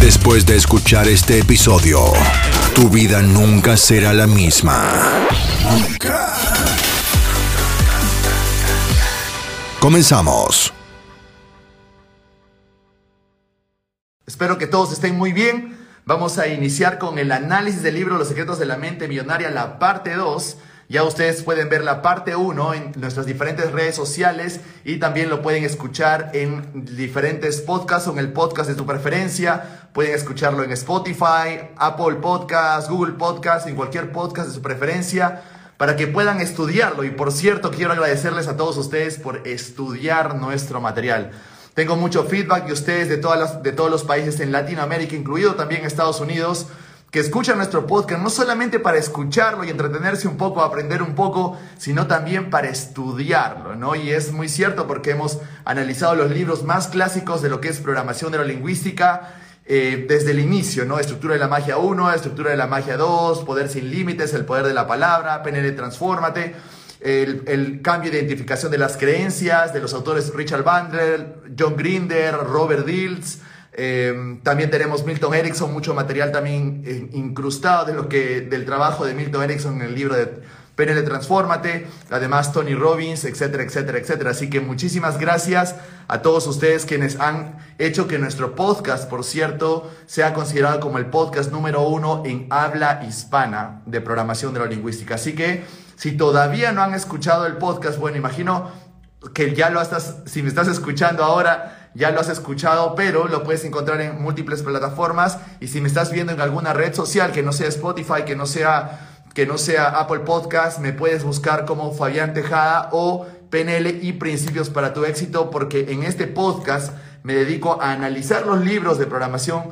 Después de escuchar este episodio, tu vida nunca será la misma. Nunca. Comenzamos. Espero que todos estén muy bien. Vamos a iniciar con el análisis del libro Los secretos de la mente millonaria, la parte 2. Ya ustedes pueden ver la parte 1 en nuestras diferentes redes sociales y también lo pueden escuchar en diferentes podcasts o en el podcast de tu preferencia. Pueden escucharlo en Spotify, Apple Podcasts, Google Podcasts, en cualquier podcast de su preferencia para que puedan estudiarlo. Y por cierto, quiero agradecerles a todos ustedes por estudiar nuestro material. Tengo mucho feedback de ustedes de, todas de todos los países en Latinoamérica, incluido también Estados Unidos, que escuchan nuestro podcast no solamente para escucharlo y entretenerse un poco, aprender un poco, sino también para estudiarlo, ¿no? Y es muy cierto porque hemos analizado los libros más clásicos de lo que es programación neurolingüística, eh, desde el inicio, ¿no? Estructura de la magia 1, estructura de la magia 2, poder sin límites, el poder de la palabra, PNL Transfórmate, el, el cambio de identificación de las creencias de los autores Richard Bandler, John Grinder, Robert Dills. Eh, también tenemos Milton Erickson, mucho material también eh, incrustado de lo que, del trabajo de Milton Erickson en el libro de PNL Transfórmate, además Tony Robbins, etcétera, etcétera, etcétera. Así que muchísimas gracias a todos ustedes quienes han hecho que nuestro podcast, por cierto, sea considerado como el podcast número uno en habla hispana de programación neurolingüística. Así que si todavía no han escuchado el podcast, bueno, imagino que ya lo estás, si me estás escuchando ahora, ya lo has escuchado, pero lo puedes encontrar en múltiples plataformas y si me estás viendo en alguna red social que no sea Spotify, que no sea que no sea Apple Podcast, me puedes buscar como Fabián Tejada o PNL y Principios para tu éxito, porque en este podcast me dedico a analizar los libros de programación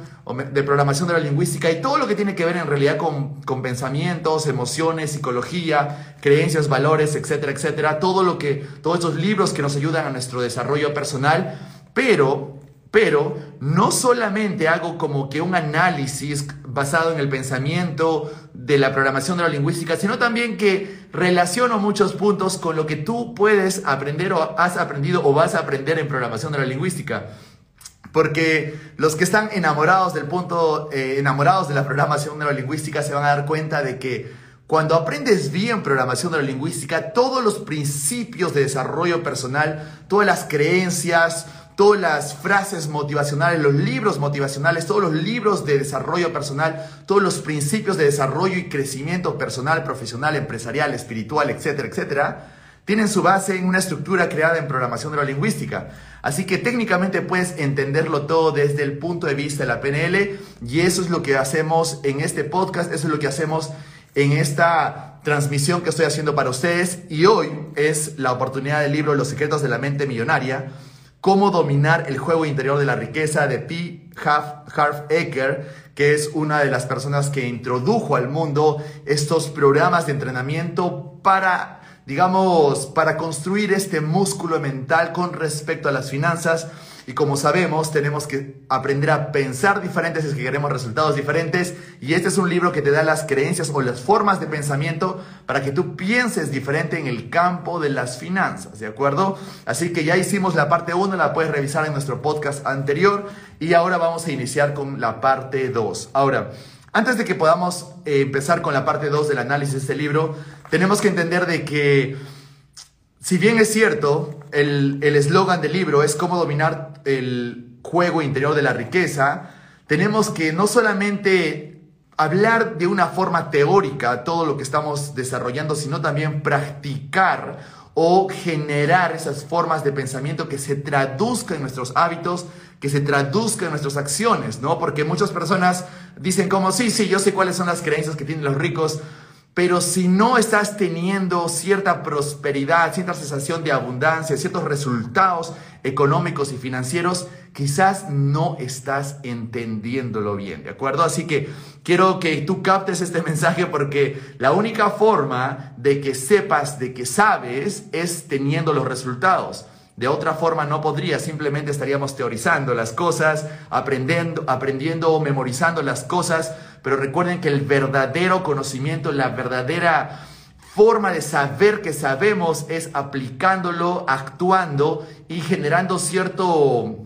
de programación de la lingüística y todo lo que tiene que ver en realidad con, con pensamientos, emociones, psicología, creencias, valores, etcétera, etcétera. Todo lo que, todos estos libros que nos ayudan a nuestro desarrollo personal, pero pero no solamente hago como que un análisis basado en el pensamiento de la programación de la lingüística, sino también que relaciono muchos puntos con lo que tú puedes aprender o has aprendido o vas a aprender en programación de la lingüística. Porque los que están enamorados del punto, eh, enamorados de la programación neurolingüística se van a dar cuenta de que cuando aprendes bien programación neurolingüística, todos los principios de desarrollo personal, todas las creencias, todas las frases motivacionales, los libros motivacionales, todos los libros de desarrollo personal, todos los principios de desarrollo y crecimiento personal, profesional, empresarial, espiritual, etcétera, etcétera, tienen su base en una estructura creada en programación neurolingüística. Así que técnicamente puedes entenderlo todo desde el punto de vista de la PNL y eso es lo que hacemos en este podcast, eso es lo que hacemos en esta transmisión que estoy haciendo para ustedes y hoy es la oportunidad del libro Los secretos de la mente millonaria, cómo dominar el juego interior de la riqueza de P. Harv Eker, que es una de las personas que introdujo al mundo estos programas de entrenamiento para digamos, para construir este músculo mental con respecto a las finanzas. Y como sabemos, tenemos que aprender a pensar diferentes si es que queremos resultados diferentes. Y este es un libro que te da las creencias o las formas de pensamiento para que tú pienses diferente en el campo de las finanzas, ¿de acuerdo? Así que ya hicimos la parte 1, la puedes revisar en nuestro podcast anterior. Y ahora vamos a iniciar con la parte 2. Ahora, antes de que podamos eh, empezar con la parte 2 del análisis de este libro, tenemos que entender de que, si bien es cierto, el eslogan del libro es cómo dominar el juego interior de la riqueza, tenemos que no solamente hablar de una forma teórica todo lo que estamos desarrollando, sino también practicar o generar esas formas de pensamiento que se traduzcan en nuestros hábitos, que se traduzcan en nuestras acciones, ¿no? Porque muchas personas dicen como, sí, sí, yo sé cuáles son las creencias que tienen los ricos, Pero si no estás teniendo cierta prosperidad, cierta sensación de abundancia, ciertos resultados económicos y financieros, quizás no estás entendiéndolo bien, ¿de acuerdo? Así que quiero que tú captes este mensaje porque la única forma de que sepas, de que sabes, es teniendo los resultados. De otra forma no podría, simplemente estaríamos teorizando las cosas, aprendiendo, aprendiendo o memorizando las cosas, pero recuerden que el verdadero conocimiento, la verdadera forma de saber que sabemos es aplicándolo, actuando y generando cierto,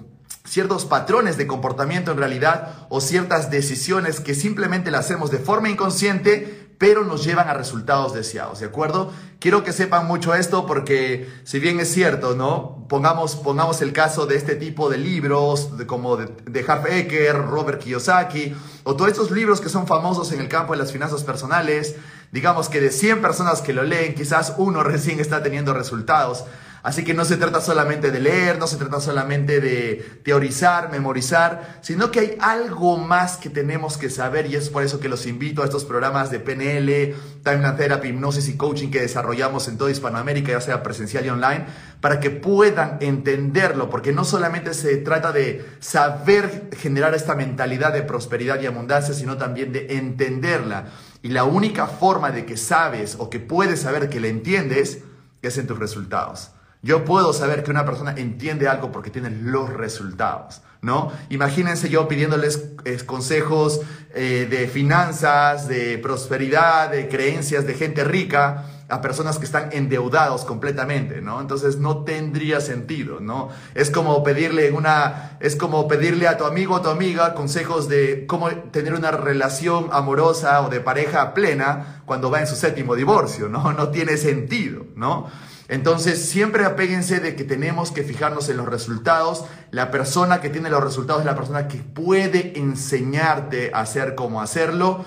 ciertos patrones de comportamiento en realidad o ciertas decisiones que simplemente las hacemos de forma inconsciente pero nos llevan a resultados deseados, ¿de acuerdo? Quiero que sepan mucho esto porque si bien es cierto, ¿no? Pongamos, pongamos el caso de este tipo de libros como de, de Harv Eker, Robert Kiyosaki, o todos estos libros que son famosos en el campo de las finanzas personales, digamos que de 100 personas que lo leen, quizás uno recién está teniendo resultados. Así que no se trata solamente de leer, no se trata solamente de teorizar, memorizar, sino que hay algo más que tenemos que saber y es por eso que los invito a estos programas de PNL, Timeline Therapy, Hipnosis y Coaching que desarrollamos en toda Hispanoamérica, ya sea presencial y online, para que puedan entenderlo, porque no solamente se trata de saber generar esta mentalidad de prosperidad y abundancia, sino también de entenderla. Y la única forma de que sabes o que puedes saber que la entiendes es en tus resultados. Yo puedo saber que una persona entiende algo porque tiene los resultados, ¿no? Imagínense yo pidiéndoles eh, consejos eh, de finanzas, de prosperidad, de creencias de gente rica a personas que están endeudados completamente, ¿no? Entonces no tendría sentido, ¿no? Es como pedirle una es como pedirle a tu amigo o tu amiga consejos de cómo tener una relación amorosa o de pareja plena cuando va en su séptimo divorcio, ¿no? No tiene sentido, ¿no? Entonces, siempre apéguense de que tenemos que fijarnos en los resultados. La persona que tiene los resultados es la persona que puede enseñarte a hacer cómo hacerlo.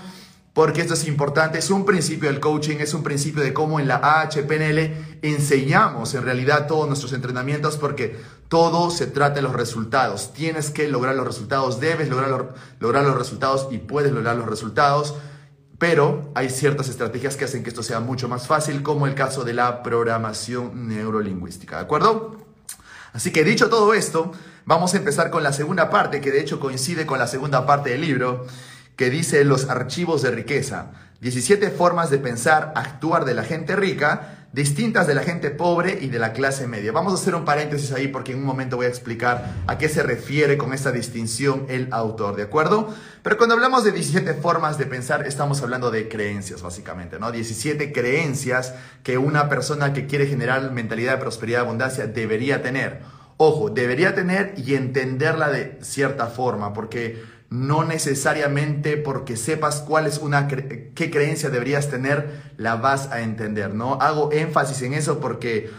Porque esto es importante, es un principio del coaching, es un principio de cómo en la AHPNL enseñamos en realidad todos nuestros entrenamientos porque todo se trata de los resultados. Tienes que lograr los resultados, debes lograr, lograr los resultados y puedes lograr los resultados. Pero hay ciertas estrategias que hacen que esto sea mucho más fácil, como el caso de la programación neurolingüística, ¿de acuerdo? Así que dicho todo esto, vamos a empezar con la segunda parte, que de hecho coincide con la segunda parte del libro, que dice los archivos de riqueza. 17 formas de pensar, actuar de la gente rica distintas de la gente pobre y de la clase media. Vamos a hacer un paréntesis ahí porque en un momento voy a explicar a qué se refiere con esta distinción el autor, ¿de acuerdo? Pero cuando hablamos de 17 formas de pensar, estamos hablando de creencias, básicamente, ¿no? 17 creencias que una persona que quiere generar mentalidad de prosperidad y abundancia debería tener. Ojo, debería tener y entenderla de cierta forma, porque no necesariamente porque sepas cuál es una qué creencia deberías tener la vas a entender, ¿no? Hago énfasis en eso porque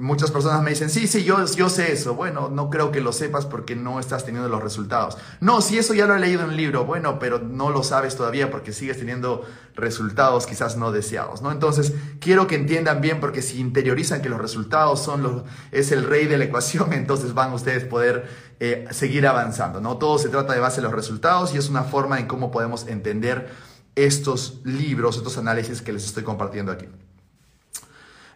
Muchas personas me dicen, sí, sí, yo, yo sé eso. Bueno, no creo que lo sepas porque no estás teniendo los resultados. No, si eso ya lo he leído en un libro, bueno, pero no lo sabes todavía porque sigues teniendo resultados quizás no deseados, ¿no? Entonces, quiero que entiendan bien porque si interiorizan que los resultados son los, es el rey de la ecuación, entonces van ustedes poder eh, seguir avanzando, ¿no? Todo se trata de base en los resultados y es una forma en cómo podemos entender estos libros, estos análisis que les estoy compartiendo aquí.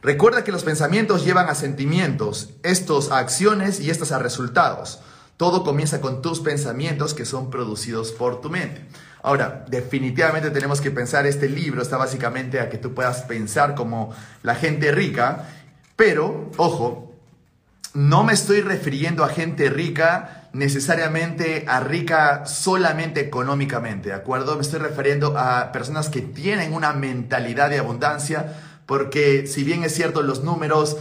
Recuerda que los pensamientos llevan a sentimientos, estos a acciones y estos a resultados. Todo comienza con tus pensamientos que son producidos por tu mente. Ahora, definitivamente tenemos que pensar, este libro está básicamente a que tú puedas pensar como la gente rica, pero, ojo, no me estoy refiriendo a gente rica necesariamente a rica solamente económicamente, ¿de acuerdo? Me estoy refiriendo a personas que tienen una mentalidad de abundancia, porque si bien es cierto los números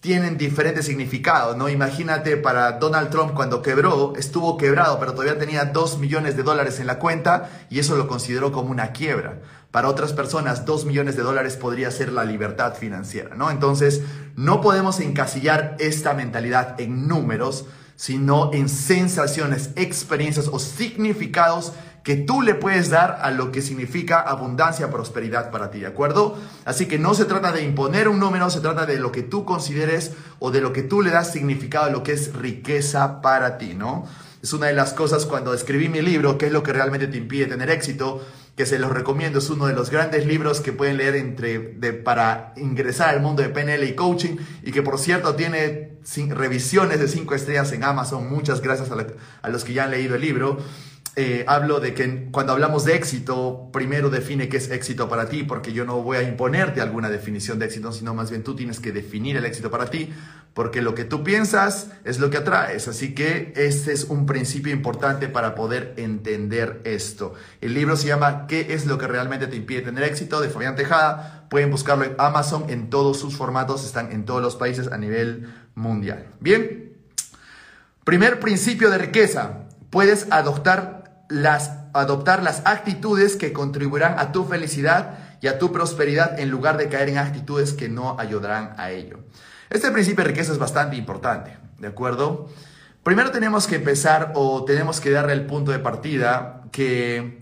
tienen diferentes significados, ¿no? Imagínate para Donald Trump cuando quebró, estuvo quebrado, pero todavía tenía 2 millones de dólares en la cuenta y eso lo consideró como una quiebra. Para otras personas, 2 millones de dólares podría ser la libertad financiera, ¿no? Entonces, no podemos encasillar esta mentalidad en números, sino en sensaciones, experiencias o significados que tú le puedes dar a lo que significa abundancia, prosperidad para ti, ¿de acuerdo? Así que no se trata de imponer un número, se trata de lo que tú consideres o de lo que tú le das significado a lo que es riqueza para ti, ¿no? Es una de las cosas cuando escribí mi libro, ¿qué es lo que realmente te impide tener éxito? que se los recomiendo, es uno de los grandes libros que pueden leer entre, de, para ingresar al mundo de PNL y coaching y que por cierto tiene revisiones de 5 estrellas en Amazon. Muchas gracias a, a los que ya han leído el libro. Eh, hablo de que cuando hablamos de éxito, primero define qué es éxito para ti, porque yo no voy a imponerte alguna definición de éxito, sino más bien tú tienes que definir el éxito para ti, porque lo que tú piensas es lo que atraes. Así que este es un principio importante para poder entender esto. El libro se llama ¿Qué es lo que realmente te impide tener éxito? de Fabián Tejada. Pueden buscarlo en Amazon en todos sus formatos, están en todos los países a nivel mundial. Bien, primer principio de riqueza. Puedes adoptar las, adoptar las actitudes que contribuirán a tu felicidad y a tu prosperidad en lugar de caer en actitudes que no ayudarán a ello. Este principio de riqueza es bastante importante, ¿de acuerdo? Primero tenemos que empezar o tenemos que darle el punto de partida que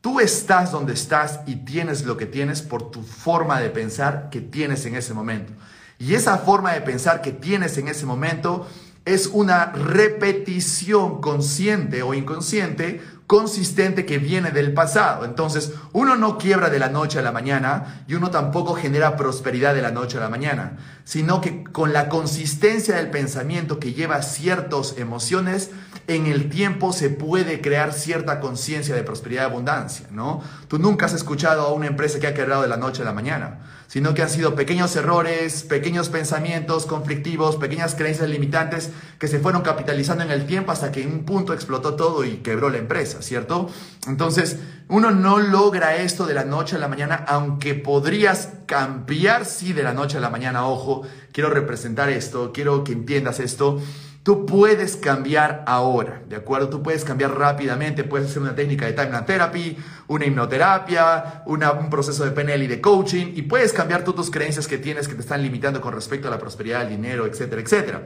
tú estás donde estás y tienes lo que tienes por tu forma de pensar que tienes en ese momento. Y esa forma de pensar que tienes en ese momento es una repetición consciente o inconsciente consistente que viene del pasado. Entonces, uno no quiebra de la noche a la mañana y uno tampoco genera prosperidad de la noche a la mañana, sino que con la consistencia del pensamiento que lleva ciertas emociones, en el tiempo se puede crear cierta conciencia de prosperidad y abundancia, ¿no? Tú nunca has escuchado a una empresa que ha quebrado de la noche a la mañana sino que han sido pequeños errores, pequeños pensamientos conflictivos, pequeñas creencias limitantes que se fueron capitalizando en el tiempo hasta que en un punto explotó todo y quebró la empresa, ¿cierto? Entonces, uno no logra esto de la noche a la mañana, aunque podrías cambiar, sí, de la noche a la mañana, ojo, quiero representar esto, quiero que entiendas esto. Tú puedes cambiar ahora, ¿de acuerdo? Tú puedes cambiar rápidamente, puedes hacer una técnica de timeline therapy, una hipnoterapia, un proceso de PNL y de coaching, y puedes cambiar todas tus creencias que tienes que te están limitando con respecto a la prosperidad, el dinero, etcétera, etcétera.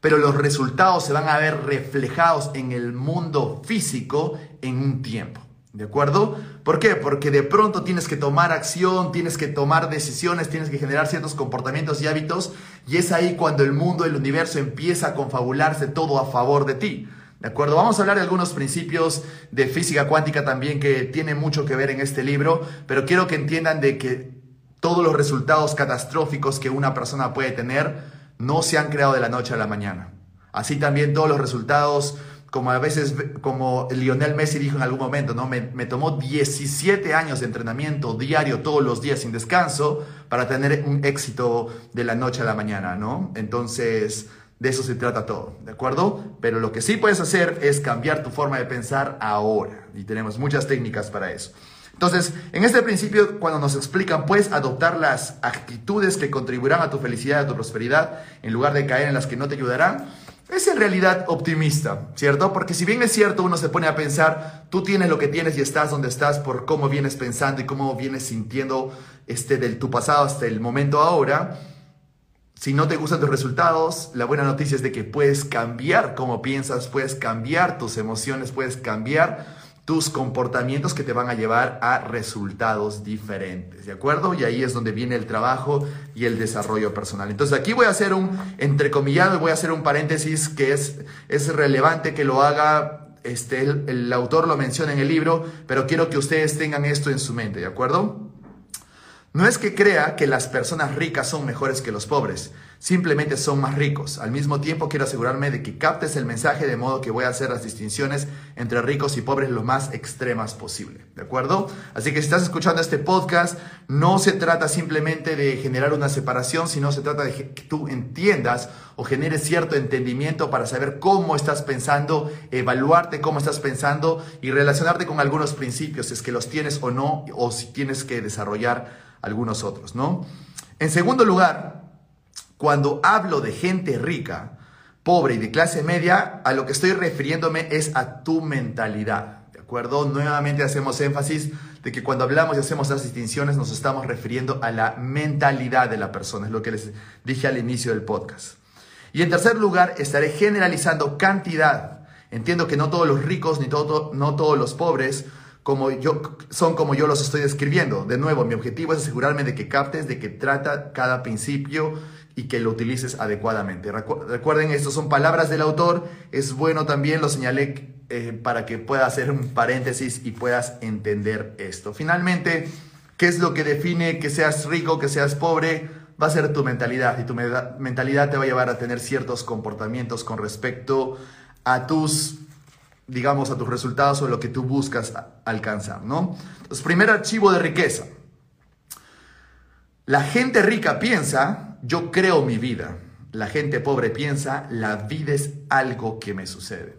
Pero los resultados se van a ver reflejados en el mundo físico en un tiempo. ¿De acuerdo? ¿Por qué? Porque de pronto tienes que tomar acción, tienes que tomar decisiones, tienes que generar ciertos comportamientos y hábitos y es ahí cuando el mundo, el universo empieza a confabularse todo a favor de ti. ¿De acuerdo? Vamos a hablar de algunos principios de física cuántica también que tienen mucho que ver en este libro, pero quiero que entiendan de que todos los resultados catastróficos que una persona puede tener no se han creado de la noche a la mañana. Así también todos los resultados como a veces, como Lionel Messi dijo en algún momento, ¿no? Me, me, tomó 17 años de entrenamiento diario, todos los días sin descanso, para tener un éxito de la noche a la mañana, ¿no? Entonces, de eso se trata todo, ¿de acuerdo? Pero lo que sí puedes hacer es cambiar tu forma de pensar ahora, y tenemos muchas técnicas para eso. Entonces, en este principio, cuando nos explican, puedes adoptar las actitudes que contribuirán a tu felicidad, a tu prosperidad, en lugar de caer en las que no te ayudarán, es en realidad optimista, ¿cierto? Porque si bien es cierto, uno se pone a pensar, tú tienes lo que tienes y estás donde estás por cómo vienes pensando y cómo vienes sintiendo este, del tu pasado hasta el momento ahora. Si no te gustan tus resultados, la buena noticia es de que puedes cambiar cómo piensas, puedes cambiar tus emociones, puedes cambiar tus comportamientos que te van a llevar a resultados diferentes, ¿de acuerdo? Y ahí es donde viene el trabajo y el desarrollo personal. Entonces aquí voy a hacer un entrecomillado voy a hacer un paréntesis que es, es relevante que lo haga, este, el, el autor lo menciona en el libro, pero quiero que ustedes tengan esto en su mente, ¿de acuerdo? No es que crea que las personas ricas son mejores que los pobres, simplemente son más ricos. Al mismo tiempo quiero asegurarme de que captes el mensaje de modo que voy a hacer las distinciones entre ricos y pobres lo más extremas posible. ¿De acuerdo? Así que si estás escuchando este podcast, no se trata simplemente de generar una separación, sino se trata de que tú entiendas o generes cierto entendimiento para saber cómo estás pensando, evaluarte cómo estás pensando y relacionarte con algunos principios, si es que los tienes o no, o si tienes que desarrollar algunos otros, ¿no? En segundo lugar, cuando hablo de gente rica, pobre y de clase media, a lo que estoy refiriéndome es a tu mentalidad, ¿de acuerdo? Nuevamente hacemos énfasis de que cuando hablamos y hacemos las distinciones nos estamos refiriendo a la mentalidad de la persona, es lo que les dije al inicio del podcast. Y en tercer lugar, estaré generalizando cantidad. Entiendo que no todos los ricos ni todo, no todos los pobres como yo, son como yo los estoy describiendo. De nuevo, mi objetivo es asegurarme de que captes de que trata cada principio y que lo utilices adecuadamente. Recuerden, estas son palabras del autor, es bueno también, lo señalé eh, para que pueda hacer un paréntesis y puedas entender esto. Finalmente, ¿qué es lo que define que seas rico, que seas pobre? Va a ser tu mentalidad y tu mentalidad te va a llevar a tener ciertos comportamientos con respecto a tus digamos, a tus resultados o lo que tú buscas alcanzar, ¿no? Entonces, primer archivo de riqueza. La gente rica piensa, yo creo mi vida. La gente pobre piensa, la vida es algo que me sucede.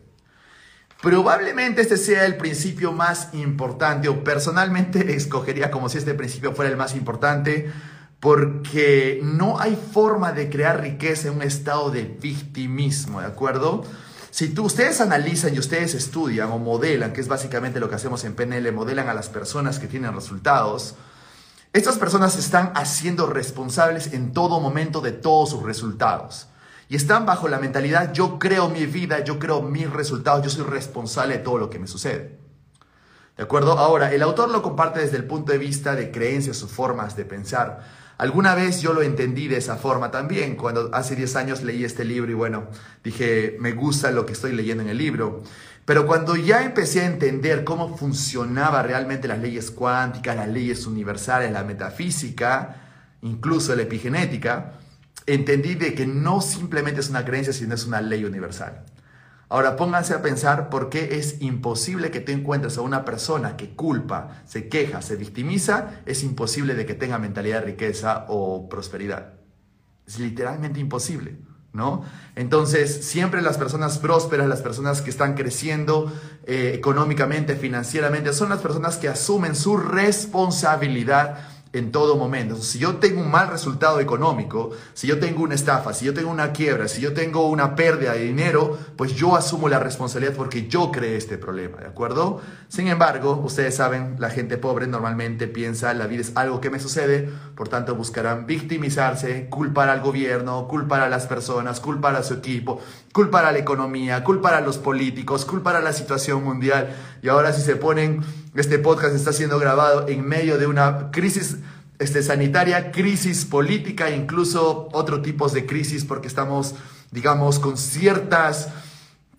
Probablemente este sea el principio más importante o personalmente escogería como si este principio fuera el más importante porque no hay forma de crear riqueza en un estado de victimismo, ¿de acuerdo? Si tú, ustedes analizan y ustedes estudian o modelan, que es básicamente lo que hacemos en PNL, modelan a las personas que tienen resultados, estas personas están haciendo responsables en todo momento de todos sus resultados. Y están bajo la mentalidad, yo creo mi vida, yo creo mis resultados, yo soy responsable de todo lo que me sucede. ¿De acuerdo? Ahora, el autor lo comparte desde el punto de vista de creencias o formas de pensar. Alguna vez yo lo entendí de esa forma también, cuando hace 10 años leí este libro y bueno, dije, me gusta lo que estoy leyendo en el libro. Pero cuando ya empecé a entender cómo funcionaba realmente las leyes cuánticas, las leyes universales, la metafísica, incluso la epigenética, entendí de que no simplemente es una creencia, sino es una ley universal. Ahora pónganse a pensar por qué es imposible que te encuentres a una persona que culpa, se queja, se victimiza, es imposible de que tenga mentalidad de riqueza o prosperidad. Es literalmente imposible, ¿no? Entonces, siempre las personas prósperas, las personas que están creciendo eh, económicamente, financieramente, son las personas que asumen su responsabilidad en todo momento. Si yo tengo un mal resultado económico, si yo tengo una estafa, si yo tengo una quiebra, si yo tengo una pérdida de dinero, pues yo asumo la responsabilidad porque yo creé este problema, ¿de acuerdo? Sin embargo, ustedes saben, la gente pobre normalmente piensa, la vida es algo que me sucede, por tanto buscarán victimizarse, culpar al gobierno, culpar a las personas, culpar a su equipo, culpar a la economía, culpar a los políticos, culpar a la situación mundial. Y ahora si se ponen este podcast está siendo grabado en medio de una crisis este, sanitaria, crisis política, incluso otro tipos de crisis porque estamos, digamos, con ciertas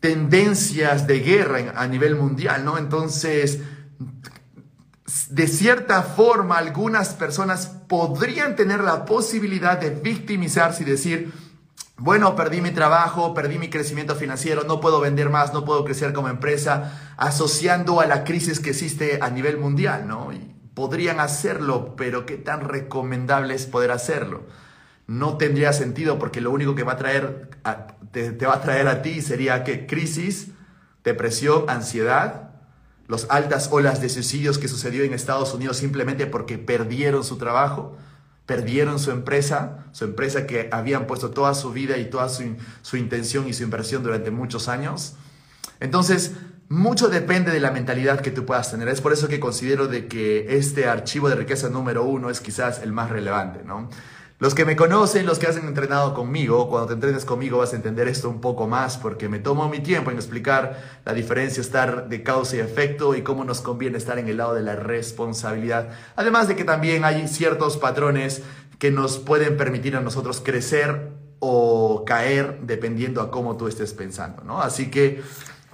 tendencias de guerra a nivel mundial, ¿no? Entonces, de cierta forma, algunas personas podrían tener la posibilidad de victimizarse y decir, bueno, perdí mi trabajo, perdí mi crecimiento financiero, no puedo vender más, no puedo crecer como empresa, asociando a la crisis que existe a nivel mundial, ¿no? Y podrían hacerlo, pero ¿qué tan recomendable es poder hacerlo? No tendría sentido porque lo único que va a traer te, te, va a traer a ti sería que crisis, depresión, ansiedad, las altas olas de suicidios que sucedió en Estados Unidos simplemente porque perdieron su trabajo perdieron su empresa, su empresa que habían puesto toda su vida y toda su, intención y su inversión durante muchos años. Entonces, mucho depende de la mentalidad que tú puedas tener. Es por eso que considero de que este archivo de riqueza número uno es quizás el más relevante, ¿no? Los que me conocen, los que han entrenado conmigo, cuando te entrenes conmigo vas a entender esto un poco más porque me tomo mi tiempo en explicar la diferencia estar de causa y efecto y cómo nos conviene estar en el lado de la responsabilidad. Además de que también hay ciertos patrones que nos pueden permitir a nosotros crecer o caer dependiendo a cómo tú estés pensando, ¿no? Así que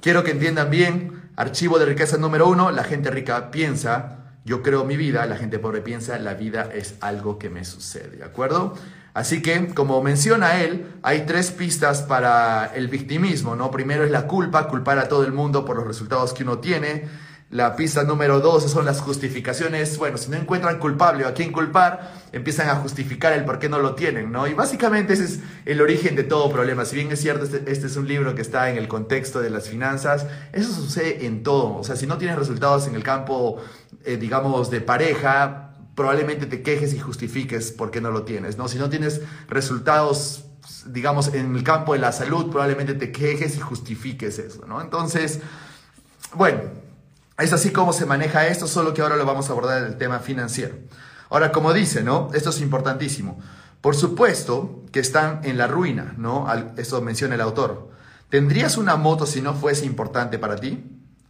quiero que entiendan bien, archivo de riqueza número uno, la gente rica piensa, yo creo mi vida, la gente pobre piensa, la vida es algo que me sucede, ¿de acuerdo? Así que, como menciona él, hay tres pistas para el victimismo, ¿no? Primero es la culpa, culpar a todo el mundo por los resultados que uno tiene. La pista número dos son las justificaciones. Bueno, si no encuentran culpable o a quién culpar, empiezan a justificar el por qué no lo tienen, ¿no? Y básicamente ese es el origen de todo problema. Si bien es cierto, este, este, es un libro que está en el contexto de las finanzas, eso sucede en todo. O sea, si no tienes resultados en el campo, eh, digamos, de pareja, probablemente te quejes y justifiques por qué no lo tienes, ¿no? Si no tienes resultados digamos, en el campo de la salud, probablemente te quejes y justifiques eso, ¿no? Entonces, bueno, es así como se maneja esto, solo que ahora lo vamos a abordar en el tema financiero. Ahora, como dice, ¿no? Esto es importantísimo. Por supuesto que están en la ruina, ¿no? Eso menciona el autor. ¿Tendrías una moto si no fuese importante para ti?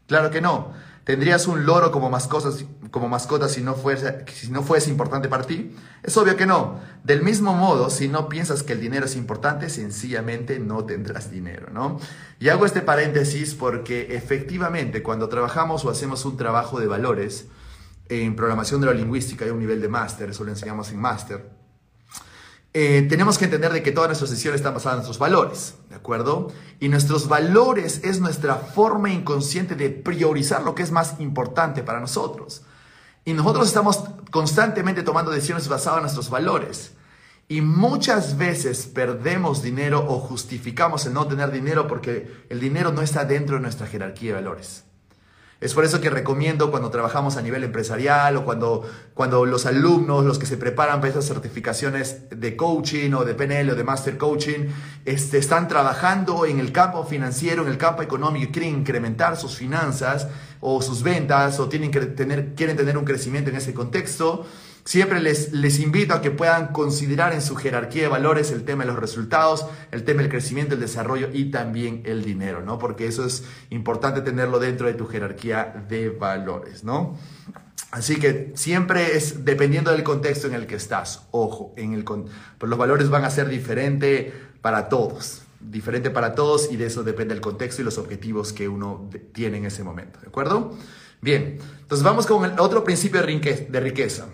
Claro que no. ¿Tendrías un loro como mascota, como mascota si, no fuese, si no fuese importante para ti? Es obvio que no. Del mismo modo, si no piensas que el dinero es importante, sencillamente no tendrás dinero, ¿no? Y hago este paréntesis porque efectivamente cuando trabajamos o hacemos un trabajo de valores en programación de la lingüística, hay un nivel de máster, eso lo enseñamos en máster, eh, tenemos que entender de que todas nuestras decisiones están basadas en nuestros valores, ¿de acuerdo? Y nuestros valores es nuestra forma inconsciente de priorizar lo que es más importante para nosotros. Y nosotros estamos constantemente tomando decisiones basadas en nuestros valores. Y muchas veces perdemos dinero o justificamos el no tener dinero porque el dinero no está dentro de nuestra jerarquía de valores. Es por eso que recomiendo cuando trabajamos a nivel empresarial o cuando, cuando los alumnos, los que se preparan para esas certificaciones de coaching o de PNL o de Master Coaching, este, están trabajando en el campo financiero, en el campo económico y quieren incrementar sus finanzas o sus ventas o tienen que tener, quieren tener un crecimiento en ese contexto. Siempre les, les invito a que puedan considerar en su jerarquía de valores el tema de los resultados, el tema del crecimiento, el desarrollo y también el dinero, ¿no? Porque eso es importante tenerlo dentro de tu jerarquía de valores, ¿no? Así que siempre es dependiendo del contexto en el que estás. Ojo, en el, pues los valores van a ser diferentes para todos, diferente para todos y de eso depende el contexto y los objetivos que uno tiene en ese momento, ¿de acuerdo? Bien, entonces vamos con el otro principio de riqueza.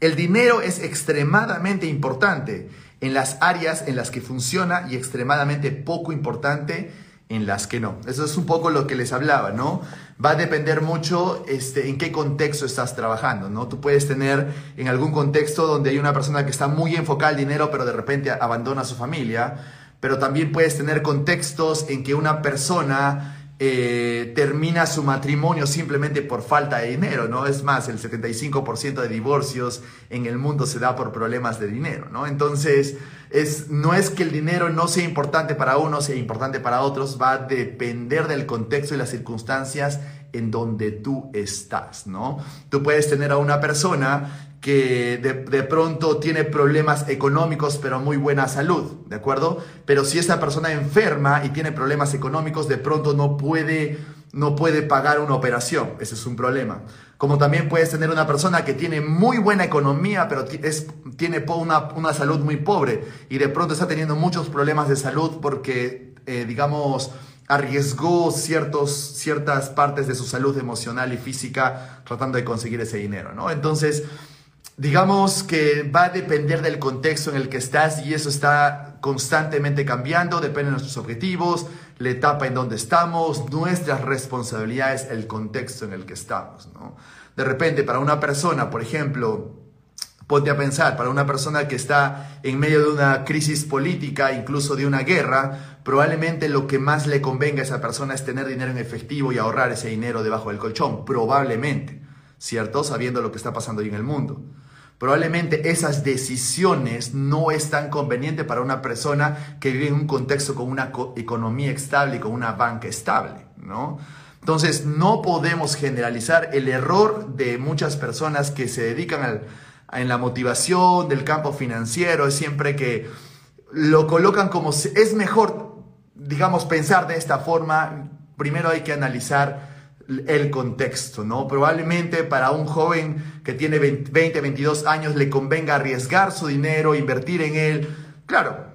El dinero es extremadamente importante en las áreas en las que funciona y extremadamente poco importante en las que no. Eso es un poco lo que les hablaba, ¿no? Va a depender mucho este, en qué contexto estás trabajando, ¿no? Tú puedes tener en algún contexto donde hay una persona que está muy enfocada al dinero, pero de repente abandona a su familia, pero también puedes tener contextos en que una persona eh, termina su matrimonio simplemente por falta de dinero, ¿no? Es más, el 75% de divorcios en el mundo se da por problemas de dinero, ¿no? Entonces, es, no es que el dinero no sea importante para unos, sea importante para otros, va a depender del contexto y las circunstancias en donde tú estás, ¿no? Tú puedes tener a una persona que de, pronto tiene problemas económicos pero muy buena salud, ¿de acuerdo? Pero si esa persona enferma y tiene problemas económicos, de pronto no puede, no puede pagar una operación, ese es un problema. Como también puedes tener una persona que tiene muy buena economía pero es, tiene una, una, salud muy pobre y de pronto está teniendo muchos problemas de salud porque, eh, digamos, arriesgó ciertos, ciertas partes de su salud emocional y física tratando de conseguir ese dinero, ¿no? Entonces, digamos que va a depender del contexto en el que estás y eso está constantemente cambiando, depende de nuestros objetivos, la etapa en donde estamos, nuestras responsabilidades, el contexto en el que estamos. ¿no? De repente, para una persona, por ejemplo, ponte a pensar, para una persona que está en medio de una crisis política, incluso de una guerra, probablemente lo que más le convenga a esa persona es tener dinero en efectivo y ahorrar ese dinero debajo del colchón, probablemente, ¿cierto? Sabiendo lo que está pasando hoy en el mundo. Probablemente esas decisiones no es tan conveniente para una persona que vive en un contexto con una economía estable y con una banca estable, ¿no? Entonces, no podemos generalizar el error de muchas personas que se dedican al, en la motivación del campo financiero, es siempre que lo colocan como es mejor, digamos, pensar de esta forma. Primero hay que analizar el contexto, ¿no? Probablemente para un joven que tiene 20, 22 años le convenga arriesgar su dinero, invertir en él, claro,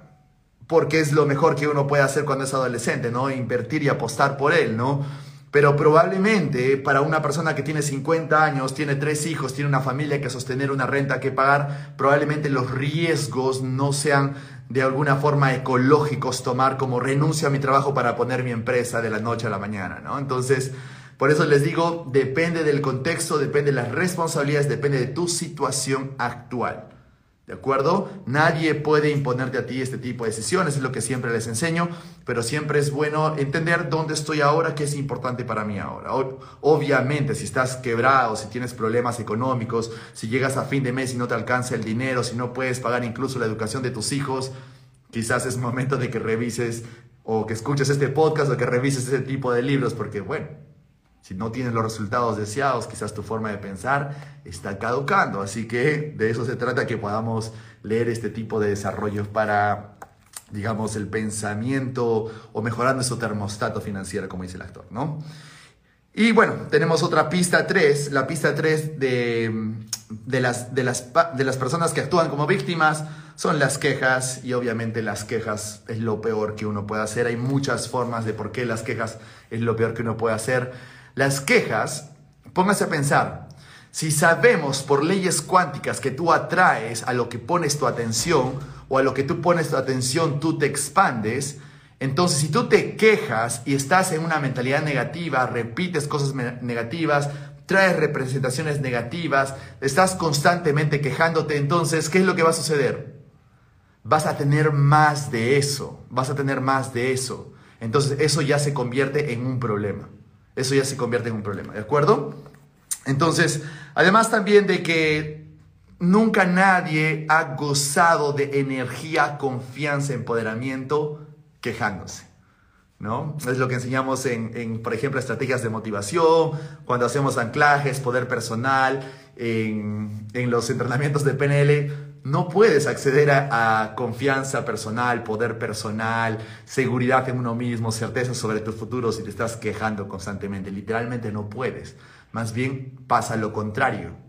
porque es lo mejor que uno puede hacer cuando es adolescente, ¿no? Invertir y apostar por él, ¿no? Pero probablemente para una persona que tiene 50 años, tiene tres hijos, tiene una familia que sostener, una renta que pagar, probablemente los riesgos no sean de alguna forma ecológicos tomar como renuncio a mi trabajo para poner mi empresa de la noche a la mañana, ¿no? Entonces, por eso les digo, depende del contexto, depende de las responsabilidades, depende de tu situación actual. ¿De acuerdo? Nadie puede imponerte a ti este tipo de decisiones, es lo que siempre les enseño, pero siempre es bueno entender dónde estoy ahora, qué es importante para mí ahora. Obviamente, si estás quebrado, si tienes problemas económicos, si llegas a fin de mes y no te alcanza el dinero, si no puedes pagar incluso la educación de tus hijos, quizás es momento de que revises o que escuches este podcast o que revises ese tipo de libros, porque bueno, si no tienes los resultados deseados, quizás tu forma de pensar está caducando. Así que de eso se trata, que podamos leer este tipo de desarrollos para, digamos, el pensamiento o mejorando su termostato financiero, como dice el actor, ¿no? Y bueno, tenemos otra pista 3, la pista 3 de, de, las, de, las, de las personas que actúan como víctimas son las quejas y obviamente las quejas es lo peor que uno puede hacer. Hay muchas formas de por qué las quejas es lo peor que uno puede hacer. Las quejas, póngase a pensar, si sabemos por leyes cuánticas que tú atraes a lo que pones tu atención o a lo que tú pones tu atención, tú te expandes, entonces, si tú te quejas y estás en una mentalidad negativa, repites cosas negativas, traes representaciones negativas, estás constantemente quejándote, entonces, ¿qué es lo que va a suceder? Vas a tener más de eso, vas a tener más de eso. Entonces, eso ya se convierte en un problema. Eso ya se convierte en un problema, ¿de acuerdo? Entonces, además también de que nunca nadie ha gozado de energía, confianza, empoderamiento quejándose. ¿No? Es lo que enseñamos en, por ejemplo, estrategias de motivación, cuando hacemos anclajes, poder personal, en, los entrenamientos de PNL. No puedes acceder a, confianza personal, poder personal, seguridad en uno mismo, certeza sobre tu futuro si te estás quejando constantemente. Literalmente no puedes. Más bien pasa lo contrario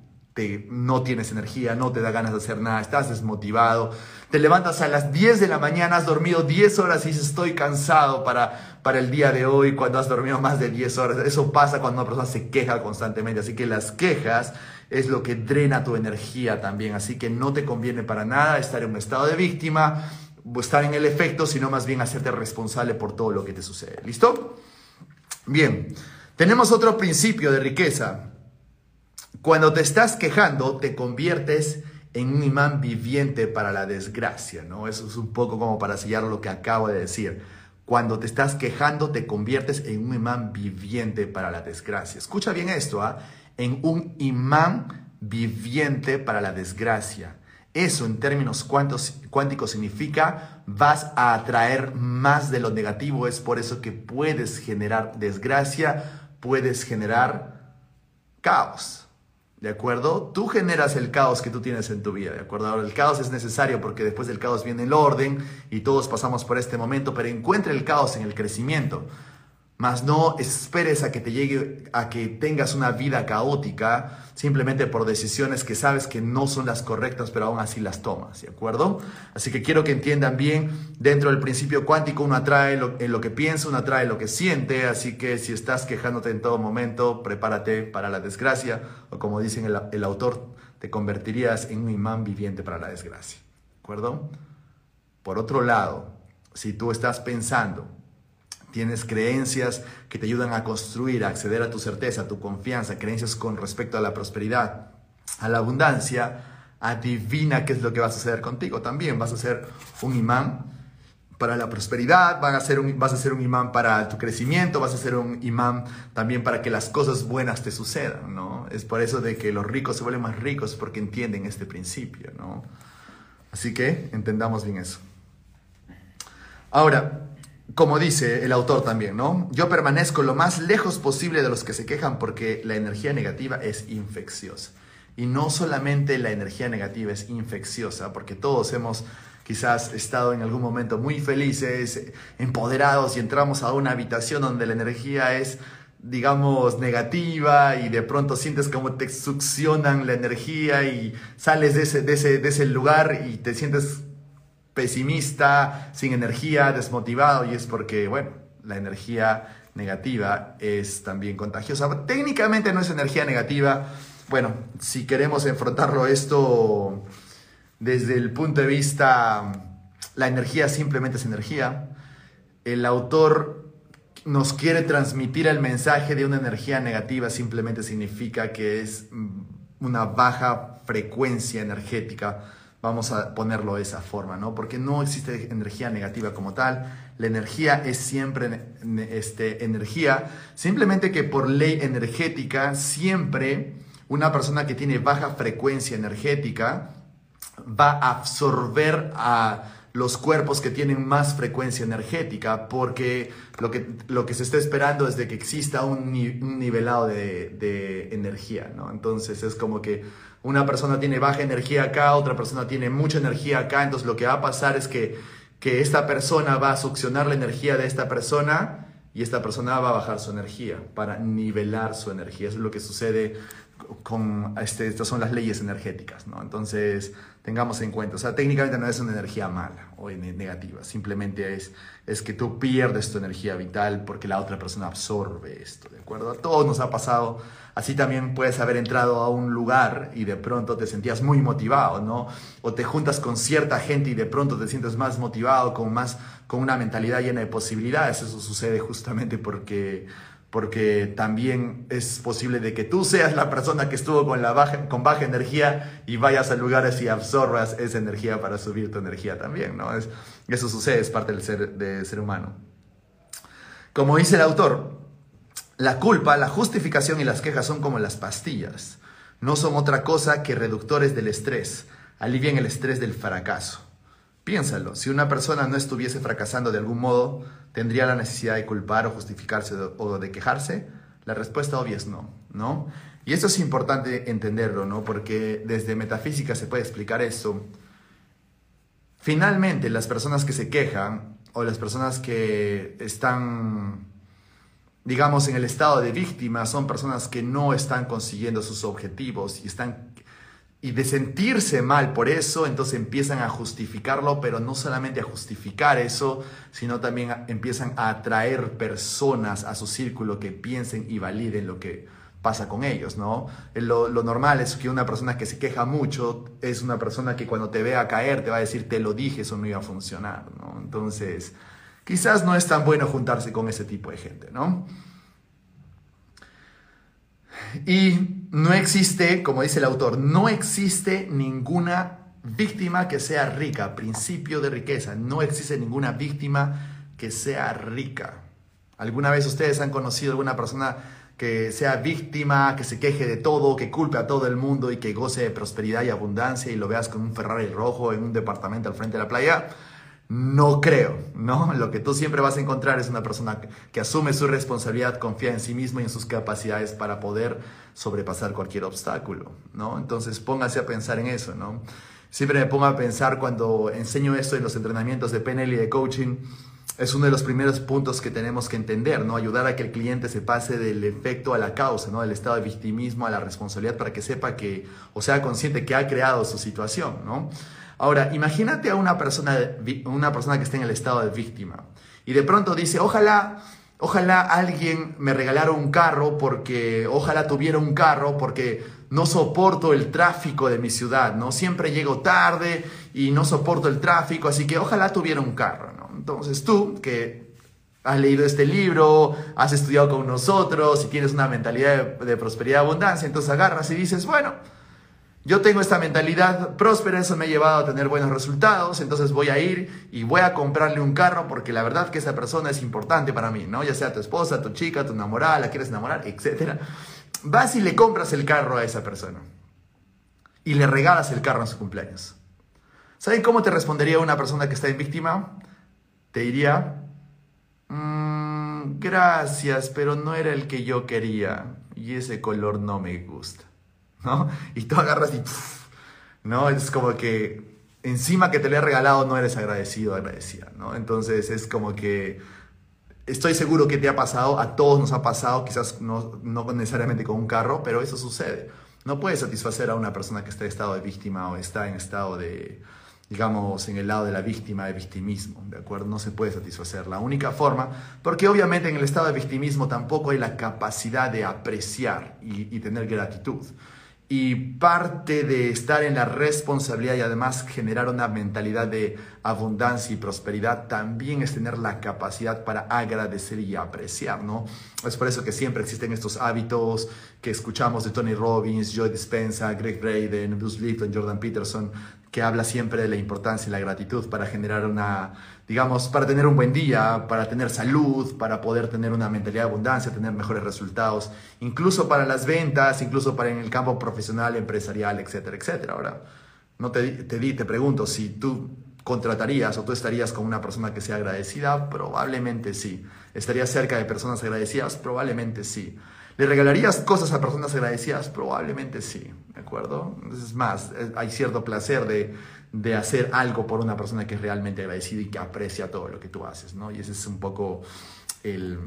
no tienes energía, no te da ganas de hacer nada, estás desmotivado, te levantas a las 10 de la mañana, has dormido 10 horas y dices estoy cansado para, para el día de hoy cuando has dormido más de 10 horas. Eso pasa cuando una persona se queja constantemente, así que las quejas es lo que drena tu energía también, así que no te conviene para nada estar en un estado de víctima, estar en el efecto, sino más bien hacerte responsable por todo lo que te sucede. ¿Listo? Bien, tenemos otro principio de riqueza cuando te estás quejando, te conviertes en un imán viviente para la desgracia, ¿no? Eso es un poco como para sellar lo que acabo de decir. Cuando te estás quejando, te conviertes en un imán viviente para la desgracia. Escucha bien esto, ¿ah? En un imán viviente para la desgracia. Eso en términos cuánticos significa vas a atraer más de lo negativo. Es por eso que puedes generar desgracia, puedes generar caos. ¿De acuerdo? Tú generas el caos que tú tienes en tu vida, ¿de acuerdo? Ahora, el caos es necesario porque después del caos viene el orden y todos pasamos por este momento, pero encuentra el caos en el crecimiento. Mas no esperes a que te llegue, a que tengas una vida caótica simplemente por decisiones que sabes que no son las correctas, pero aún así las tomas, ¿de acuerdo? Así que quiero que entiendan bien, dentro del principio cuántico uno atrae en lo que piensa, uno atrae lo que siente, así que si estás quejándote en todo momento, prepárate para la desgracia, o como dicen el, el autor, te convertirías en un imán viviente para la desgracia, ¿de acuerdo? Por otro lado, si tú estás pensando, tienes creencias que te ayudan a construir, a acceder a tu certeza, a tu confianza, creencias con respecto a la prosperidad, a la abundancia, adivina qué es lo que va a suceder contigo. También vas a ser un imán para la prosperidad, vas a, ser un, vas a ser un imán para tu crecimiento, vas a ser un imán también para que las cosas buenas te sucedan, ¿no? Es por eso de que los ricos se vuelven más ricos porque entienden este principio, ¿no? Así que entendamos bien eso. Ahora, como dice el autor también, ¿no? Yo permanezco lo más lejos posible de los que se quejan porque la energía negativa es infecciosa. Y no solamente la energía negativa es infecciosa, porque todos hemos quizás estado en algún momento muy felices, empoderados y entramos a una habitación donde la energía es digamos, negativa y de pronto sientes como te succionan la energía y sales de ese, de ese, de ese lugar y te sientes pesimista, sin energía, desmotivado, y es porque, bueno, la energía negativa es también contagiosa. Técnicamente no es energía negativa. Bueno, si queremos enfrentarlo esto desde el punto de vista, la energía simplemente es energía. El autor nos quiere transmitir el mensaje de una energía negativa, simplemente significa que es una baja frecuencia energética Vamos a ponerlo de esa forma, ¿no? Porque no existe energía negativa como tal. La energía es siempre este, energía. Simplemente que por ley energética, siempre una persona que tiene baja frecuencia energética va a absorber a los cuerpos que tienen más frecuencia energética, porque lo que, lo que se está esperando es de que exista un, nivelado de, de, energía, ¿no? Entonces es como que una persona tiene baja energía acá, otra persona tiene mucha energía acá, entonces lo que va a pasar es que, que esta persona va a succionar la energía de esta persona y esta persona va a bajar su energía para nivelar su energía. Eso es lo que sucede con, este, estas son las leyes energéticas, ¿no? Entonces, tengamos en cuenta, o sea, técnicamente no es una energía mala o negativa, simplemente es, es que tú pierdes tu energía vital porque la otra persona absorbe esto, ¿de acuerdo? A todos nos ha pasado, así también puedes haber entrado a un lugar y de pronto te sentías muy motivado, ¿no? O te juntas con cierta gente y de pronto te sientes más motivado, con, más, con una mentalidad llena de posibilidades, eso sucede justamente porque porque también es posible de que tú seas la persona que estuvo con, la baja, con baja energía y vayas a lugares y absorbas esa energía para subir tu energía también, ¿no? Es, eso sucede, es parte del ser, del ser humano. Como dice el autor, la culpa, la justificación y las quejas son como las pastillas. No son otra cosa que reductores del estrés. Alivian el estrés del fracaso. Piénsalo, si una persona no estuviese fracasando de algún modo, ¿tendría la necesidad de culpar o justificarse o de quejarse? La respuesta obvia es no, ¿no? Y esto es importante entenderlo, ¿no? Porque desde metafísica se puede explicar eso. Finalmente, las personas que se quejan o las personas que están, digamos, en el estado de víctima son personas que no están consiguiendo sus objetivos y están y de sentirse mal por eso, entonces empiezan a justificarlo, pero no solamente a justificar eso, sino también empiezan a atraer personas a su círculo que piensen y validen lo que pasa con ellos, ¿no? Lo, lo, normal es que una persona que se queja mucho es una persona que cuando te vea caer te va a decir, te lo dije, eso no iba a funcionar, ¿no? Entonces, quizás no es tan bueno juntarse con ese tipo de gente, ¿no? Y no existe, como dice el autor, no existe ninguna víctima que sea rica, principio de riqueza, no existe ninguna víctima que sea rica. ¿Alguna vez ustedes han conocido alguna persona que sea víctima, que se queje de todo, que culpe a todo el mundo y que goce de prosperidad y abundancia y lo veas con un Ferrari rojo en un departamento al frente de la playa? No creo, ¿no? Lo que tú siempre vas a encontrar es una persona que asume su responsabilidad, confía en sí mismo y en sus capacidades para poder sobrepasar cualquier obstáculo, ¿no? Entonces póngase a pensar en eso, ¿no? Siempre me pongo a pensar cuando enseño esto en los entrenamientos de PNL y de coaching, es uno de los primeros puntos que tenemos que entender, ¿no? Ayudar a que el cliente se pase del efecto a la causa, ¿no? Del estado de victimismo a la responsabilidad para que sepa que, o sea consciente que ha creado su situación, ¿no? Ahora, imagínate a una persona, una persona que esté en el estado de víctima y de pronto dice, ojalá, ojalá alguien me regalara un carro porque, ojalá tuviera un carro porque no soporto el tráfico de mi ciudad, ¿no? Siempre llego tarde y no soporto el tráfico, así que ojalá tuviera un carro. Entonces tú, que has leído este libro, has estudiado con nosotros y tienes una mentalidad de, de prosperidad y abundancia, entonces agarras y dices, bueno, yo tengo esta mentalidad próspera, eso me ha llevado a tener buenos resultados, entonces voy a ir y voy a comprarle un carro porque la verdad que esa persona es importante para mí, ¿no? Ya sea tu esposa, tu chica, tu enamorada, la quieres enamorar, etc. Vas y le compras el carro a esa persona y le regalas el carro en su cumpleaños. ¿Saben cómo te respondería una persona que está en víctima? Te diría, mmm, gracias, pero no era el que yo quería y ese color no me gusta. ¿No? Y tú agarras y, ¿no? Es como que encima que te lo he regalado no eres agradecido, agradecida, ¿no? Entonces es como que estoy seguro que te ha pasado, a todos nos ha pasado, quizás no, no necesariamente con un carro, pero eso sucede. No puedes satisfacer a una persona que está en estado de víctima o está en estado de, digamos, en el lado de la víctima, de victimismo, ¿de acuerdo? No se puede satisfacer. La única forma, porque obviamente en el estado de victimismo tampoco hay la capacidad de apreciar y tener gratitud. Y parte de estar en la responsabilidad y además generar una mentalidad de abundancia y prosperidad también es tener la capacidad para agradecer y apreciar, ¿no? Es por eso que siempre existen estos hábitos que escuchamos de Tony Robbins, Joe Dispenza, Greg Braden, Bruce Lipton, Jordan Peterson, que habla siempre de la importancia y la gratitud para generar una, digamos, para tener un buen día, para tener salud, para poder tener una mentalidad de abundancia, tener mejores resultados, incluso para las ventas, incluso para en el campo profesional, empresarial, etcétera, etcétera. Ahora, no te, te di, te pregunto si tú contratarías o tú estarías con una persona que sea agradecida, probablemente sí. ¿Estarías cerca de personas agradecidas? Probablemente sí. ¿Le regalarías cosas a personas agradecidas? Probablemente sí, ¿de acuerdo? Es más, hay cierto placer de, de hacer algo por una persona que es realmente agradecida y que aprecia todo lo que tú haces, ¿no? Y ese es un poco el,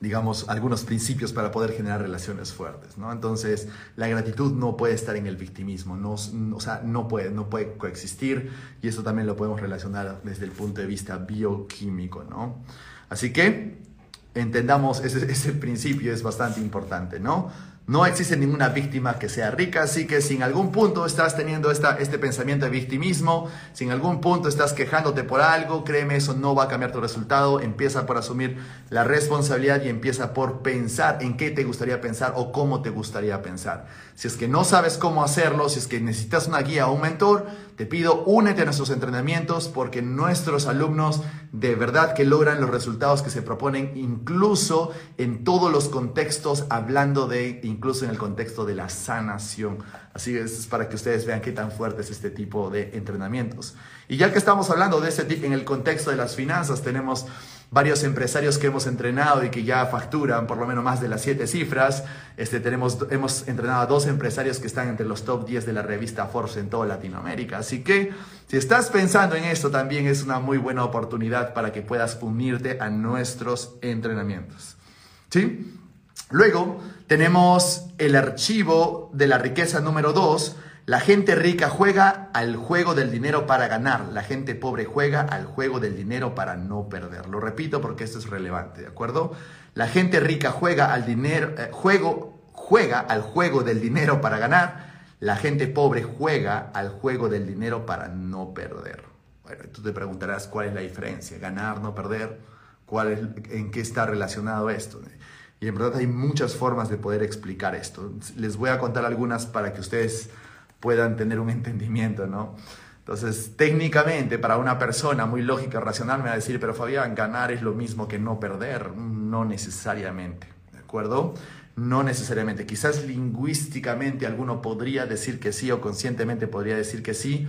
digamos, algunos principios para poder generar relaciones fuertes, ¿no? Entonces, la gratitud no puede estar en el victimismo, no, o sea, no puede, no puede coexistir y eso también lo podemos relacionar desde el punto de vista bioquímico, ¿no? Así que entendamos ese, ese principio, es bastante importante, ¿no? No existe ninguna víctima que sea rica, así que si en algún punto estás teniendo esta, este pensamiento de victimismo, si en algún punto estás quejándote por algo, créeme, eso no va a cambiar tu resultado. Empieza por asumir la responsabilidad y empieza por pensar en qué te gustaría pensar o cómo te gustaría pensar. Si es que no sabes cómo hacerlo, si es que necesitas una guía o un mentor, te pido únete a nuestros entrenamientos porque nuestros alumnos de verdad que logran los resultados que se proponen incluso en todos los contextos, hablando de incluso en el contexto de la sanación. Así es para que ustedes vean qué tan fuerte es este tipo de entrenamientos. Y ya que estamos hablando de este tipo en el contexto de las finanzas, tenemos varios empresarios que hemos entrenado y que ya facturan por lo menos más de las siete cifras. Este, tenemos, hemos entrenado a dos empresarios que están entre los top 10 de la revista Forbes en toda Latinoamérica. Así que si estás pensando en esto, también es una muy buena oportunidad para que puedas unirte a nuestros entrenamientos. ¿Sí? Luego tenemos el archivo de la riqueza número 2 la gente rica juega al juego del dinero para ganar. La gente pobre juega al juego del dinero para no perder. Lo repito porque esto es relevante, ¿de acuerdo? La gente rica juega al dinero, eh, juego, juega al juego del dinero para ganar. La gente pobre juega al juego del dinero para no perder. Bueno, tú te preguntarás cuál es la diferencia, ganar, no perder, cuál es, en qué está relacionado esto. Y en verdad hay muchas formas de poder explicar esto. Les voy a contar algunas para que ustedes puedan tener un entendimiento, ¿no? Entonces, técnicamente, para una persona muy lógica, racional, me va a decir, pero Fabián, ganar es lo mismo que no perder. No necesariamente, ¿de acuerdo? No necesariamente. Quizás lingüísticamente alguno podría decir que sí o conscientemente podría decir que sí,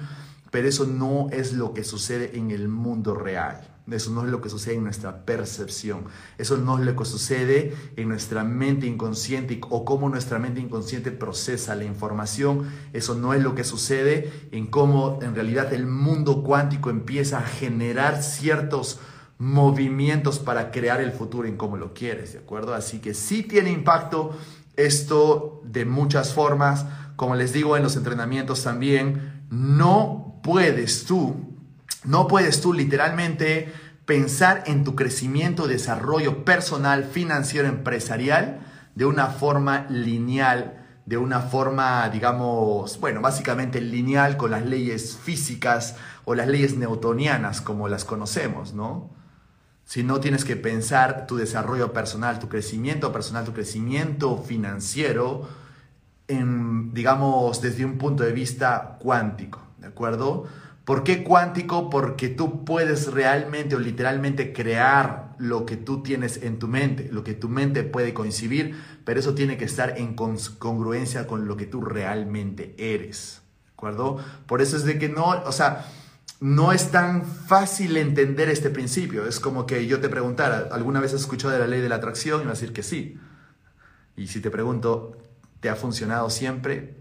pero eso no es lo que sucede en el mundo real. Eso no es lo que sucede en nuestra percepción. Eso no es lo que sucede en nuestra mente inconsciente o cómo nuestra mente inconsciente procesa la información. Eso no es lo que sucede en cómo en realidad el mundo cuántico empieza a generar ciertos movimientos para crear el futuro en cómo lo quieres, ¿de acuerdo? Así que sí tiene impacto esto de muchas formas. Como les digo en los entrenamientos también, no puedes tú no puedes tú literalmente pensar en tu crecimiento, desarrollo personal, financiero, empresarial de una forma lineal, de una forma, digamos, bueno, básicamente lineal con las leyes físicas o las leyes newtonianas como las conocemos, ¿no? Si no tienes que pensar tu desarrollo personal, tu crecimiento personal, tu crecimiento financiero, en, digamos, desde un punto de vista cuántico, ¿de acuerdo? ¿Por qué cuántico? Porque tú puedes realmente o literalmente crear lo que tú tienes en tu mente, lo que tu mente puede coincidir, pero eso tiene que estar en congruencia con lo que tú realmente eres. ¿De acuerdo? Por eso es de que no, o sea, no es tan fácil entender este principio. Es como que yo te preguntara, ¿alguna vez has escuchado de la ley de la atracción? Y me a decir que sí. Y si te pregunto, ¿te ha funcionado siempre?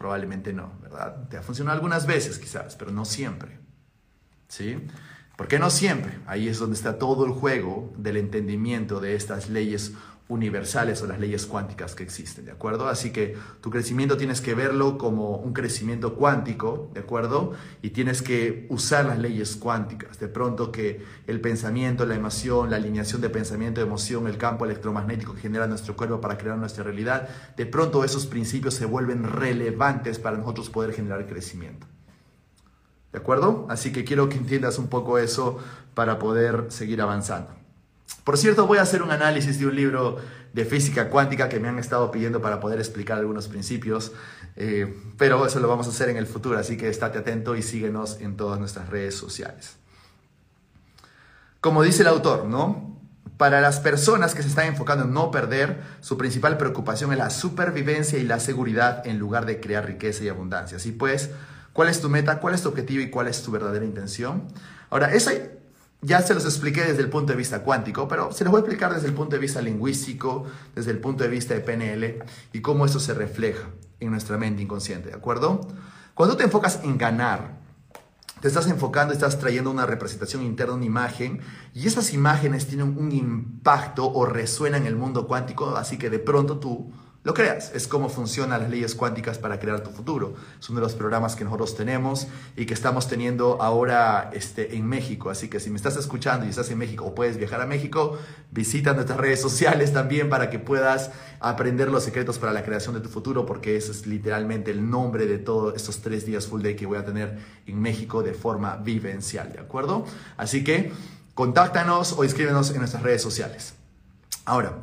Probablemente no, ¿verdad? Te ha funcionado algunas veces quizás, pero no siempre. ¿Sí? ¿Por qué no siempre? Ahí es donde está todo el juego del entendimiento de estas leyes universales o las leyes cuánticas que existen, ¿de acuerdo? Así que tu crecimiento tienes que verlo como un crecimiento cuántico, ¿de acuerdo? Y tienes que usar las leyes cuánticas. De pronto que el pensamiento, la emoción, la alineación de pensamiento, emoción, el campo electromagnético que genera nuestro cuerpo para crear nuestra realidad, de pronto esos principios se vuelven relevantes para nosotros poder generar crecimiento. ¿De acuerdo? Así que quiero que entiendas un poco eso para poder seguir avanzando. Por cierto, voy a hacer un análisis de un libro de física cuántica que me han estado pidiendo para poder explicar algunos principios, eh, pero eso lo vamos a hacer en el futuro, así que estate atento y síguenos en todas nuestras redes sociales. Como dice el autor, ¿no? Para las personas que se están enfocando en no perder, su principal preocupación es la supervivencia y la seguridad en lugar de crear riqueza y abundancia. Así pues, ¿cuál es tu meta? ¿Cuál es tu objetivo y cuál es tu verdadera intención? Ahora, esa ya se los expliqué desde el punto de vista cuántico, pero se los voy a explicar desde el punto de vista lingüístico, desde el punto de vista de PNL y cómo eso se refleja en nuestra mente inconsciente, ¿de acuerdo? Cuando te enfocas en ganar, te estás enfocando, estás trayendo una representación interna, una imagen, y esas imágenes tienen un impacto o resuenan en el mundo cuántico, así que de pronto tú lo creas. Es cómo funcionan las leyes cuánticas para crear tu futuro. Es uno de los programas que nosotros tenemos y que estamos teniendo ahora este, en México. Así que si me estás escuchando y estás en México o puedes viajar a México, visita nuestras redes sociales también para que puedas aprender los secretos para la creación de tu futuro, porque ese es literalmente el nombre de todos estos tres días full day que voy a tener en México de forma vivencial, ¿de acuerdo? Así que contáctanos o escríbenos en nuestras redes sociales. Ahora,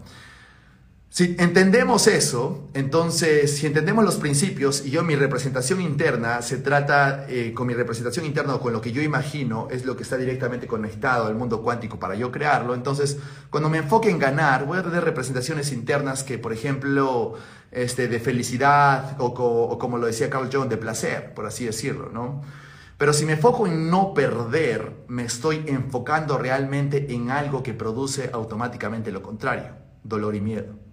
si entendemos eso, entonces, si entendemos los principios y yo mi representación interna se trata eh, con mi representación interna o con lo que yo imagino es lo que está directamente conectado al mundo cuántico para yo crearlo, entonces cuando me enfoque en ganar voy a tener representaciones internas que, por ejemplo, este, de felicidad o, o como lo decía Carl Jung, de placer, por así decirlo, ¿no? Pero si me enfoco en no perder, me estoy enfocando realmente en algo que produce automáticamente lo contrario, dolor y miedo.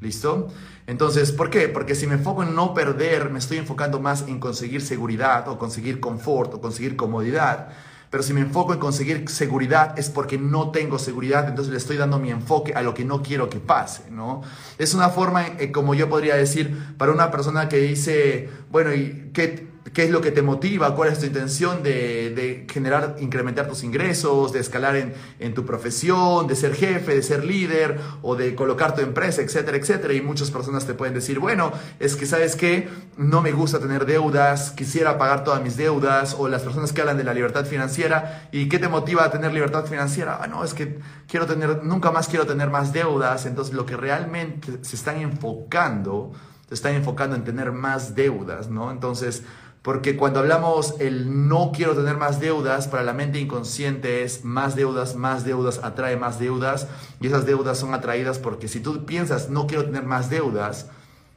¿Listo? Entonces, ¿por qué? Porque si me enfoco en no perder, me estoy enfocando más en conseguir seguridad o conseguir confort o conseguir comodidad. Pero si me enfoco en conseguir seguridad es porque no tengo seguridad, entonces le estoy dando mi enfoque a lo que no quiero que pase, ¿no? Es una forma, eh, como yo podría decir, para una persona que dice, bueno, ¿y qué, qué es lo que te motiva, cuál es tu intención de, generar, incrementar tus ingresos, de escalar en, tu profesión, de ser jefe, de ser líder o de colocar tu empresa, etcétera, etcétera. Y muchas personas te pueden decir, bueno, es que sabes que no me gusta tener deudas, quisiera pagar todas mis deudas, o las personas que hablan de la libertad financiera, ¿y qué te motiva a tener libertad financiera? Ah, no, es que quiero tener, nunca más quiero tener más deudas. Entonces lo que realmente se están enfocando, se están enfocando en tener más deudas, ¿no? Entonces, porque cuando hablamos el no quiero tener más deudas, para la mente inconsciente es más deudas, más deudas, atrae más deudas. Y esas deudas son atraídas porque si tú piensas no quiero tener más deudas,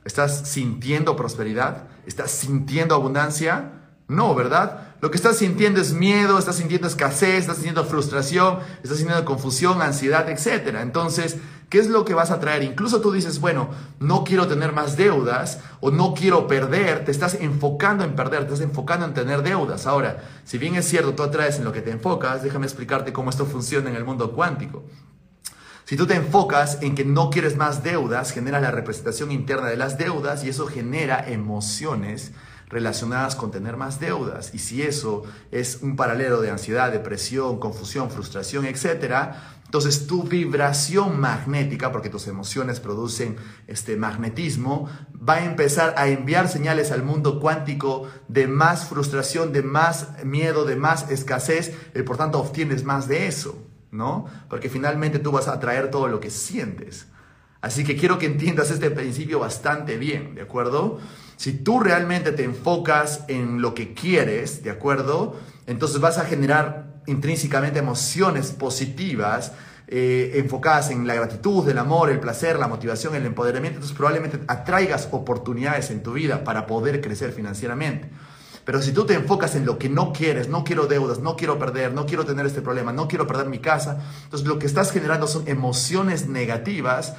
¿estás sintiendo prosperidad? ¿Estás sintiendo abundancia? No, ¿verdad? Lo que estás sintiendo es miedo, estás sintiendo escasez, estás sintiendo frustración, estás sintiendo confusión, ansiedad, etc. Entonces, ¿qué es lo que vas a traer? Incluso tú dices, bueno, no quiero tener más deudas o no quiero perder, te estás enfocando en perder, te estás enfocando en tener deudas. Ahora, si bien es cierto, tú atraes en lo que te enfocas, déjame explicarte cómo esto funciona en el mundo cuántico. Si tú te enfocas en que no quieres más deudas, genera la representación interna de las deudas y eso genera emociones relacionadas con tener más deudas. Y si eso es un paralelo de ansiedad, depresión, confusión, frustración, etc., entonces tu vibración magnética, porque tus emociones producen este magnetismo, va a empezar a enviar señales al mundo cuántico de más frustración, de más miedo, de más escasez, y por tanto obtienes más de eso, ¿no? Porque finalmente tú vas a atraer todo lo que sientes. Así que quiero que entiendas este principio bastante bien, ¿de acuerdo? Si tú realmente te enfocas en lo que quieres, ¿de acuerdo? Entonces vas a generar intrínsecamente emociones positivas eh, enfocadas en la gratitud, el amor, el placer, la motivación, el empoderamiento. Entonces probablemente atraigas oportunidades en tu vida para poder crecer financieramente. Pero si tú te enfocas en lo que no quieres, no quiero deudas, no quiero perder, no quiero tener este problema, no quiero perder mi casa, entonces lo que estás generando son emociones negativas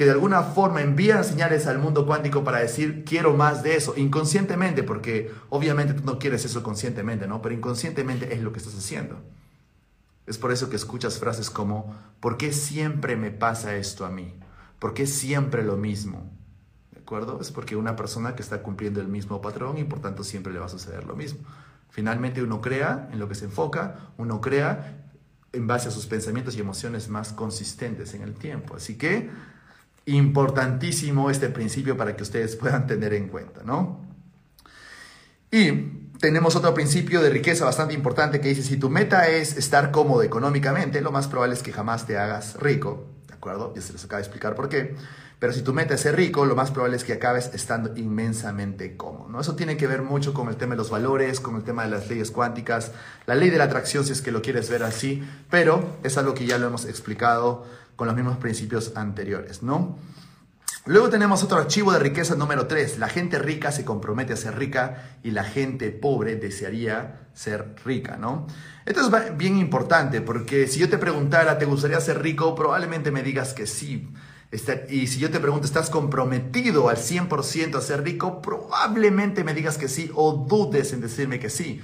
que de alguna forma envían señales al mundo cuántico para decir quiero más de eso, inconscientemente, porque obviamente tú no quieres eso conscientemente, ¿no? Pero inconscientemente es lo que estás haciendo. Es por eso que escuchas frases como, ¿por qué siempre me pasa esto a mí? ¿Por qué siempre lo mismo? ¿De acuerdo? Es porque una persona que está cumpliendo el mismo patrón y por tanto siempre le va a suceder lo mismo. Finalmente uno crea en lo que se enfoca, uno crea en base a sus pensamientos y emociones más consistentes en el tiempo. Así que importantísimo este principio para que ustedes puedan tener en cuenta, ¿no? Y tenemos otro principio de riqueza bastante importante que dice, si tu meta es estar cómodo económicamente, lo más probable es que jamás te hagas rico, ¿de acuerdo? Ya se les acaba de explicar por qué. Pero si tu meta es ser rico, lo más probable es que acabes estando inmensamente cómodo. ¿no? Eso tiene que ver mucho con el tema de los valores, con el tema de las leyes cuánticas, la ley de la atracción, si es que lo quieres ver así, pero es algo que ya lo hemos explicado con los mismos principios anteriores, ¿no? Luego tenemos otro archivo de riqueza número 3. La gente rica se compromete a ser rica y la gente pobre desearía ser rica, ¿no? Esto es bien importante porque si yo te preguntara, ¿te gustaría ser rico? Probablemente me digas que sí. Y si yo te pregunto, ¿estás comprometido al 100% a ser rico? Probablemente me digas que sí o dudes en decirme que sí.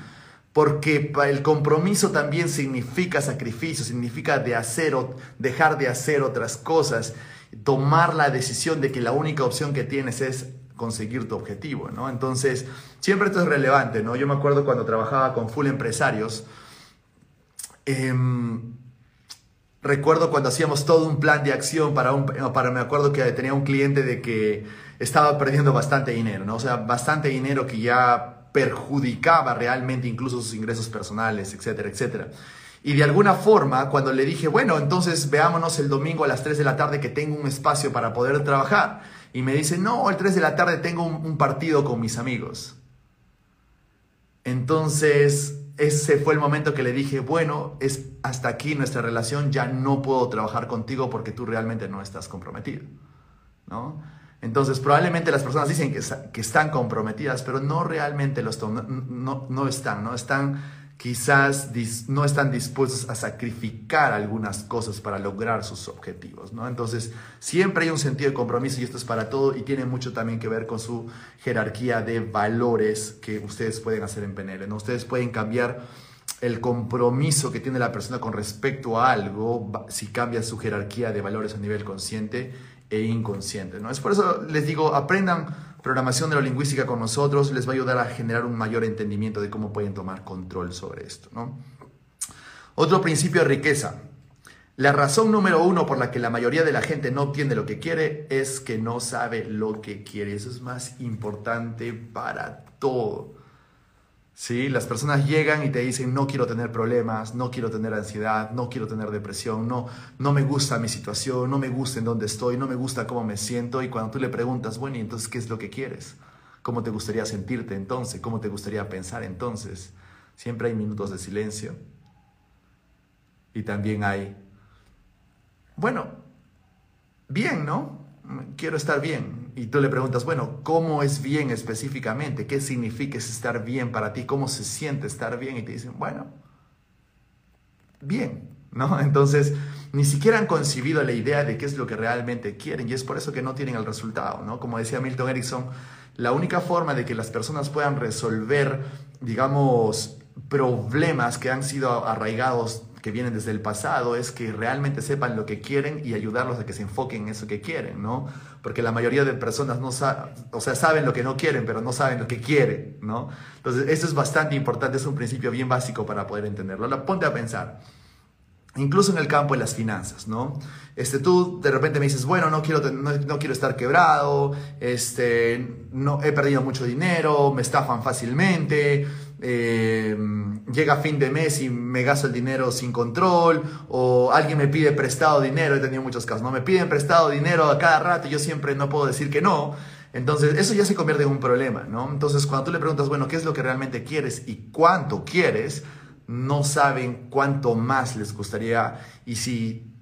Porque el compromiso también significa sacrificio, significa dejar de hacer otras cosas, tomar la decisión de que la única opción que tienes es conseguir tu objetivo, ¿no? Entonces, siempre esto es relevante, ¿no? Yo me acuerdo cuando trabajaba con full empresarios, em, recuerdo cuando hacíamos todo un plan de acción para un, para, me acuerdo que tenía un cliente de que estaba perdiendo bastante dinero, ¿no? O sea, bastante dinero que ya perjudicaba realmente incluso sus ingresos personales, etcétera, etcétera. Y de alguna forma, cuando le dije, bueno, entonces veámonos el domingo a las 3 de la tarde que tengo un espacio para poder trabajar. Y me dice, no, el 3 de la tarde tengo un, partido con mis amigos. Entonces, ese fue el momento que le dije, bueno, es hasta aquí nuestra relación, ya no puedo trabajar contigo porque tú realmente no estás comprometido. ¿No? Entonces, probablemente las personas dicen que, están comprometidas, pero no realmente lo están, no, no, están, no están quizás no están dispuestos a sacrificar algunas cosas para lograr sus objetivos, ¿no? Entonces, siempre hay un sentido de compromiso y esto es para todo y tiene mucho también que ver con su jerarquía de valores que ustedes pueden hacer en PNL. Ustedes pueden cambiar el compromiso que tiene la persona con respecto a algo si cambia su jerarquía de valores a nivel consciente e inconsciente. ¿no? Es por eso les digo, aprendan programación neurolingüística con nosotros, les va a ayudar a generar un mayor entendimiento de cómo pueden tomar control sobre esto. ¿no? Otro principio de riqueza. La razón número uno por la que la mayoría de la gente no obtiene lo que quiere es que no sabe lo que quiere. Eso es más importante para todo. ¿Sí? Las personas llegan y te dicen, no quiero tener problemas, no quiero tener ansiedad, no quiero tener depresión, no, no me gusta mi situación, no me gusta en dónde estoy, no me gusta cómo me siento. Y cuando tú le preguntas, bueno, ¿y entonces qué es lo que quieres? ¿Cómo te gustaría sentirte entonces? ¿Cómo te gustaría pensar entonces? Siempre hay minutos de silencio. Y también hay, bueno, bien, ¿no? Quiero estar bien, y tú le preguntas, bueno, ¿cómo es bien específicamente? ¿Qué significa estar bien para ti? ¿Cómo se siente estar bien? Y te dicen, bueno, bien, ¿no? Entonces, ni siquiera han concebido la idea de qué es lo que realmente quieren y es por eso que no tienen el resultado, ¿no? Como decía Milton Erickson, la única forma de que las personas puedan resolver, digamos, problemas que han sido arraigados que vienen desde el pasado es que realmente sepan lo que quieren y ayudarlos a que se enfoquen en eso que quieren, ¿no? Porque la mayoría de personas no saben, o sea, saben lo que no quieren, pero no saben lo que quieren, ¿no? Entonces, eso es bastante importante, es un principio bien básico para poder entenderlo. Ahora, ponte a pensar, incluso en el campo de las finanzas, ¿no? Este, tú de repente me dices, bueno, no quiero, no, quiero estar quebrado, este, no, he perdido mucho dinero, me estafan fácilmente, eh, llega fin de mes y me gasto el dinero sin control, o alguien me pide prestado dinero, he tenido muchos casos, ¿no? Me piden prestado dinero a cada rato y yo siempre no puedo decir que no. Entonces, eso ya se convierte en un problema, ¿no? Entonces, cuando tú le preguntas, bueno, ¿qué es lo que realmente quieres y cuánto quieres? No saben cuánto más les gustaría y si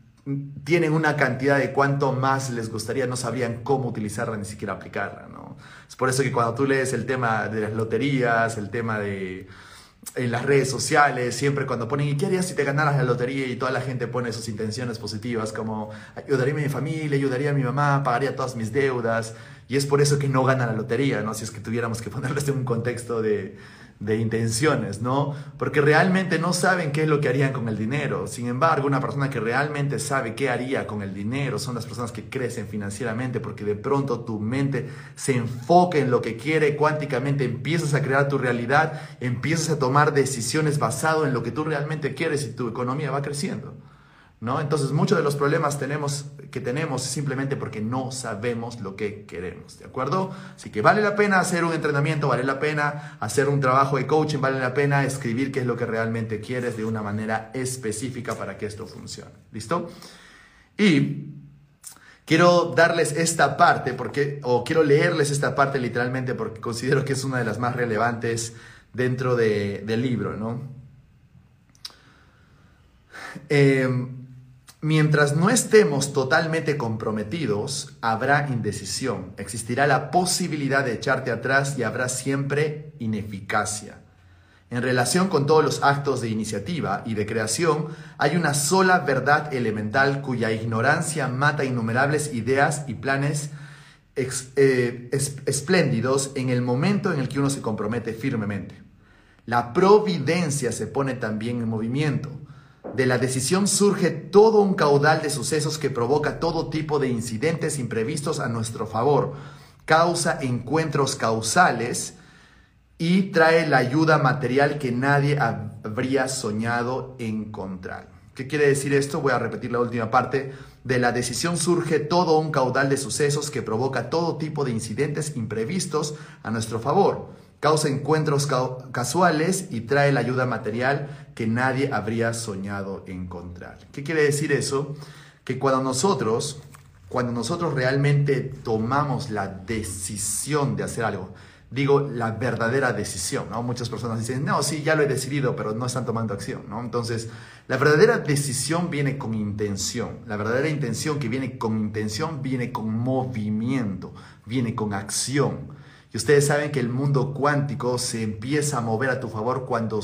tienen una cantidad de cuánto más les gustaría, no sabrían cómo utilizarla ni siquiera aplicarla. Es por eso que cuando tú lees el tema de las loterías, el tema de las redes sociales, siempre cuando ponen, ¿y qué harías si te ganaras la lotería? Y toda la gente pone sus intenciones positivas, como ayudaría a mi familia, ayudaría a mi mamá, pagaría todas mis deudas. Y es por eso que no gana la lotería, ¿no? Si es que tuviéramos que ponerlo en un contexto de, de intenciones, ¿no? Porque realmente no saben qué es lo que harían con el dinero. Sin embargo, una persona que realmente sabe qué haría con el dinero son las personas que crecen financieramente porque de pronto tu mente se enfoca en lo que quiere cuánticamente, empiezas a crear tu realidad, empiezas a tomar decisiones basado en lo que tú realmente quieres y tu economía va creciendo. Entonces, muchos de los problemas que tenemos es simplemente porque no sabemos lo que queremos, ¿de acuerdo? Así que vale la pena hacer un entrenamiento, vale la pena hacer un trabajo de coaching, vale la pena escribir qué es lo que realmente quieres de una manera específica para que esto funcione. ¿Listo? Y quiero darles esta parte, porque, o quiero leerles esta parte literalmente porque considero que es una de las más relevantes dentro del libro, ¿no? Eh, Mientras no estemos totalmente comprometidos, habrá indecisión, existirá la posibilidad de echarte atrás y habrá siempre ineficacia. En relación con todos los actos de iniciativa y de creación, hay una sola verdad elemental cuya ignorancia mata innumerables ideas y planes eh, espléndidos en el momento en el que uno se compromete firmemente. La providencia se pone también en movimiento. De la decisión surge todo un caudal de sucesos que provoca todo tipo de incidentes imprevistos a nuestro favor, causa encuentros causales y trae la ayuda material que nadie habría soñado encontrar. ¿Qué quiere decir esto? Voy a repetir la última parte. De la decisión surge todo un caudal de sucesos que provoca todo tipo de incidentes imprevistos a nuestro favor causa encuentros casuales y trae la ayuda material que nadie habría soñado encontrar. ¿Qué quiere decir eso? Que cuando nosotros, cuando nosotros realmente tomamos la decisión de hacer algo, digo la verdadera decisión, ¿no? Muchas personas dicen, no, sí, ya lo he decidido, pero no están tomando acción, ¿no? Entonces, la verdadera decisión viene con intención. La verdadera intención que viene con intención viene con movimiento, viene con acción. Y ustedes saben que el mundo cuántico se empieza a mover a tu favor cuando,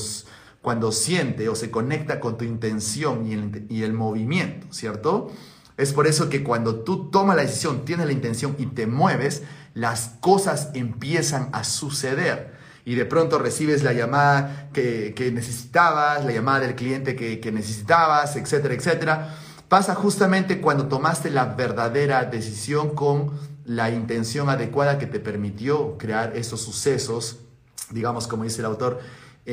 cuando siente o se conecta con tu intención y el, y el movimiento, ¿cierto? Es por eso que cuando tú tomas la decisión, tienes la intención y te mueves, las cosas empiezan a suceder. Y de pronto recibes la llamada que, necesitabas, la llamada del cliente que, que necesitabas, etcétera, etcétera. Pasa justamente cuando tomaste la verdadera decisión con la intención adecuada que te permitió crear esos sucesos, digamos como dice el autor,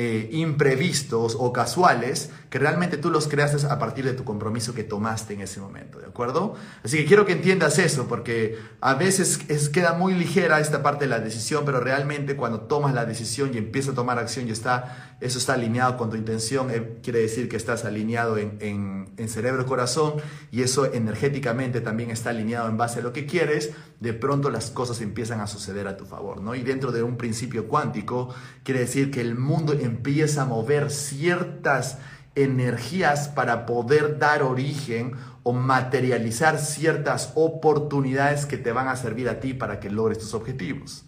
eh, imprevistos o casuales que realmente tú los creaste a partir de tu compromiso que tomaste en ese momento, ¿de acuerdo? Así que quiero que entiendas eso, porque a veces es, queda muy ligera esta parte de la decisión, pero realmente cuando tomas la decisión y empiezas a tomar acción y está, eso está alineado con tu intención, eh, quiere decir que estás alineado en, en, en cerebro-corazón y eso energéticamente también está alineado en base a lo que quieres, de pronto las cosas empiezan a suceder a tu favor, ¿no? Y dentro de un principio cuántico, quiere decir que el mundo empieza a mover ciertas energías para poder dar origen o materializar ciertas oportunidades que te van a servir a ti para que logres tus objetivos,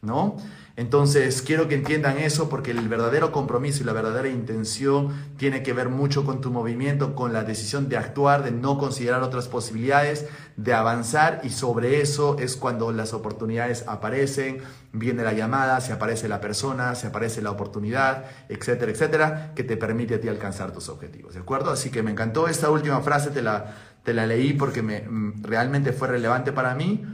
¿no? Entonces, quiero que entiendan eso porque el verdadero compromiso y la verdadera intención tiene que ver mucho con tu movimiento, con la decisión de actuar, de no considerar otras posibilidades, de avanzar y sobre eso es cuando las oportunidades aparecen, viene la llamada, se aparece la persona, se aparece la oportunidad, etcétera, etcétera, que te permite a ti alcanzar tus objetivos, ¿de acuerdo? Así que me encantó esta última frase, te la, te la leí porque mm, realmente fue relevante para mí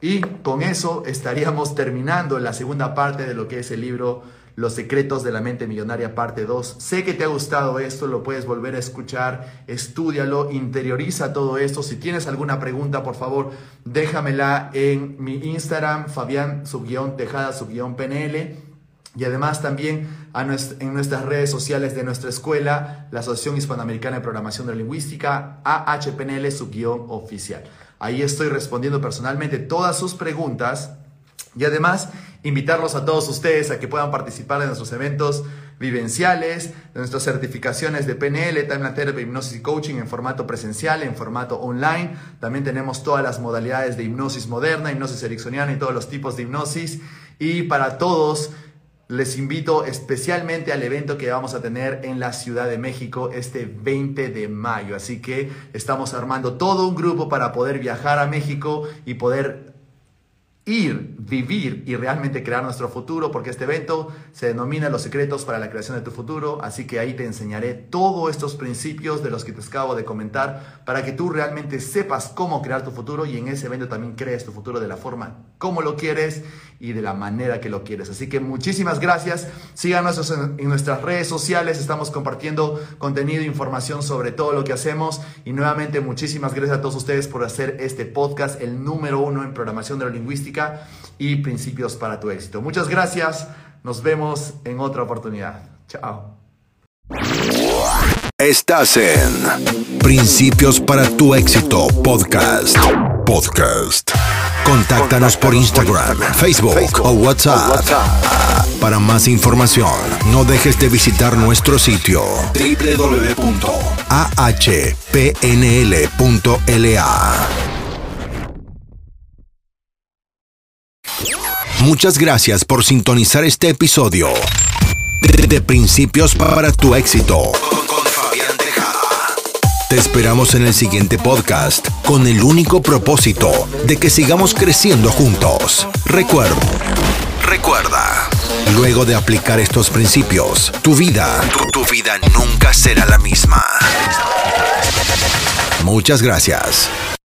y con eso estaríamos terminando la segunda parte de lo que es el libro Los secretos de la mente millonaria parte 2. Sé que te ha gustado esto, lo puedes volver a escuchar, estudialo, interioriza todo esto. Si tienes alguna pregunta, por favor, déjamela en mi Instagram, Fabián Tejada PNL. Y además también en nuestras redes sociales de nuestra escuela, la Asociación Hispanoamericana de Programación de Lingüística, AHPNL oficial. Ahí estoy respondiendo personalmente todas sus preguntas y además invitarlos a todos ustedes a que puedan participar de nuestros eventos vivenciales, de nuestras certificaciones de PNL, Time Therapy, Hipnosis y Coaching en formato presencial, en formato online. También tenemos todas las modalidades de hipnosis moderna, hipnosis ericksoniana y todos los tipos de hipnosis. Y para todos les invito especialmente al evento que vamos a tener en la Ciudad de México este 20 de mayo. Así que estamos armando todo un grupo para poder viajar a México y poder ir, vivir y realmente crear nuestro futuro, porque este evento se denomina Los secretos para la creación de tu futuro, así que ahí te enseñaré todos estos principios de los que te acabo de comentar para que tú realmente sepas cómo crear tu futuro y en ese evento también crees tu futuro de la forma como lo quieres y de la manera que lo quieres. Así que muchísimas gracias, síganos en nuestras redes sociales, estamos compartiendo contenido e información sobre todo lo que hacemos. Y nuevamente muchísimas gracias a todos ustedes por hacer este podcast, el número uno en programación y principios para tu éxito. Muchas gracias. Nos vemos en otra oportunidad. Chao. Estás en Principios para tu éxito podcast. Podcast. Contáctanos por Instagram, Facebook o WhatsApp. Para más información, no dejes de visitar nuestro sitio www.ahpnl.la. Muchas gracias por sintonizar este episodio de, Principios para tu éxito con Fabián Tejada. Te esperamos en el siguiente podcast con el único propósito de que sigamos creciendo juntos. Recuerdo Recuerda, luego de aplicar estos principios, tu vida, tu, tu vida nunca será la misma. Muchas gracias.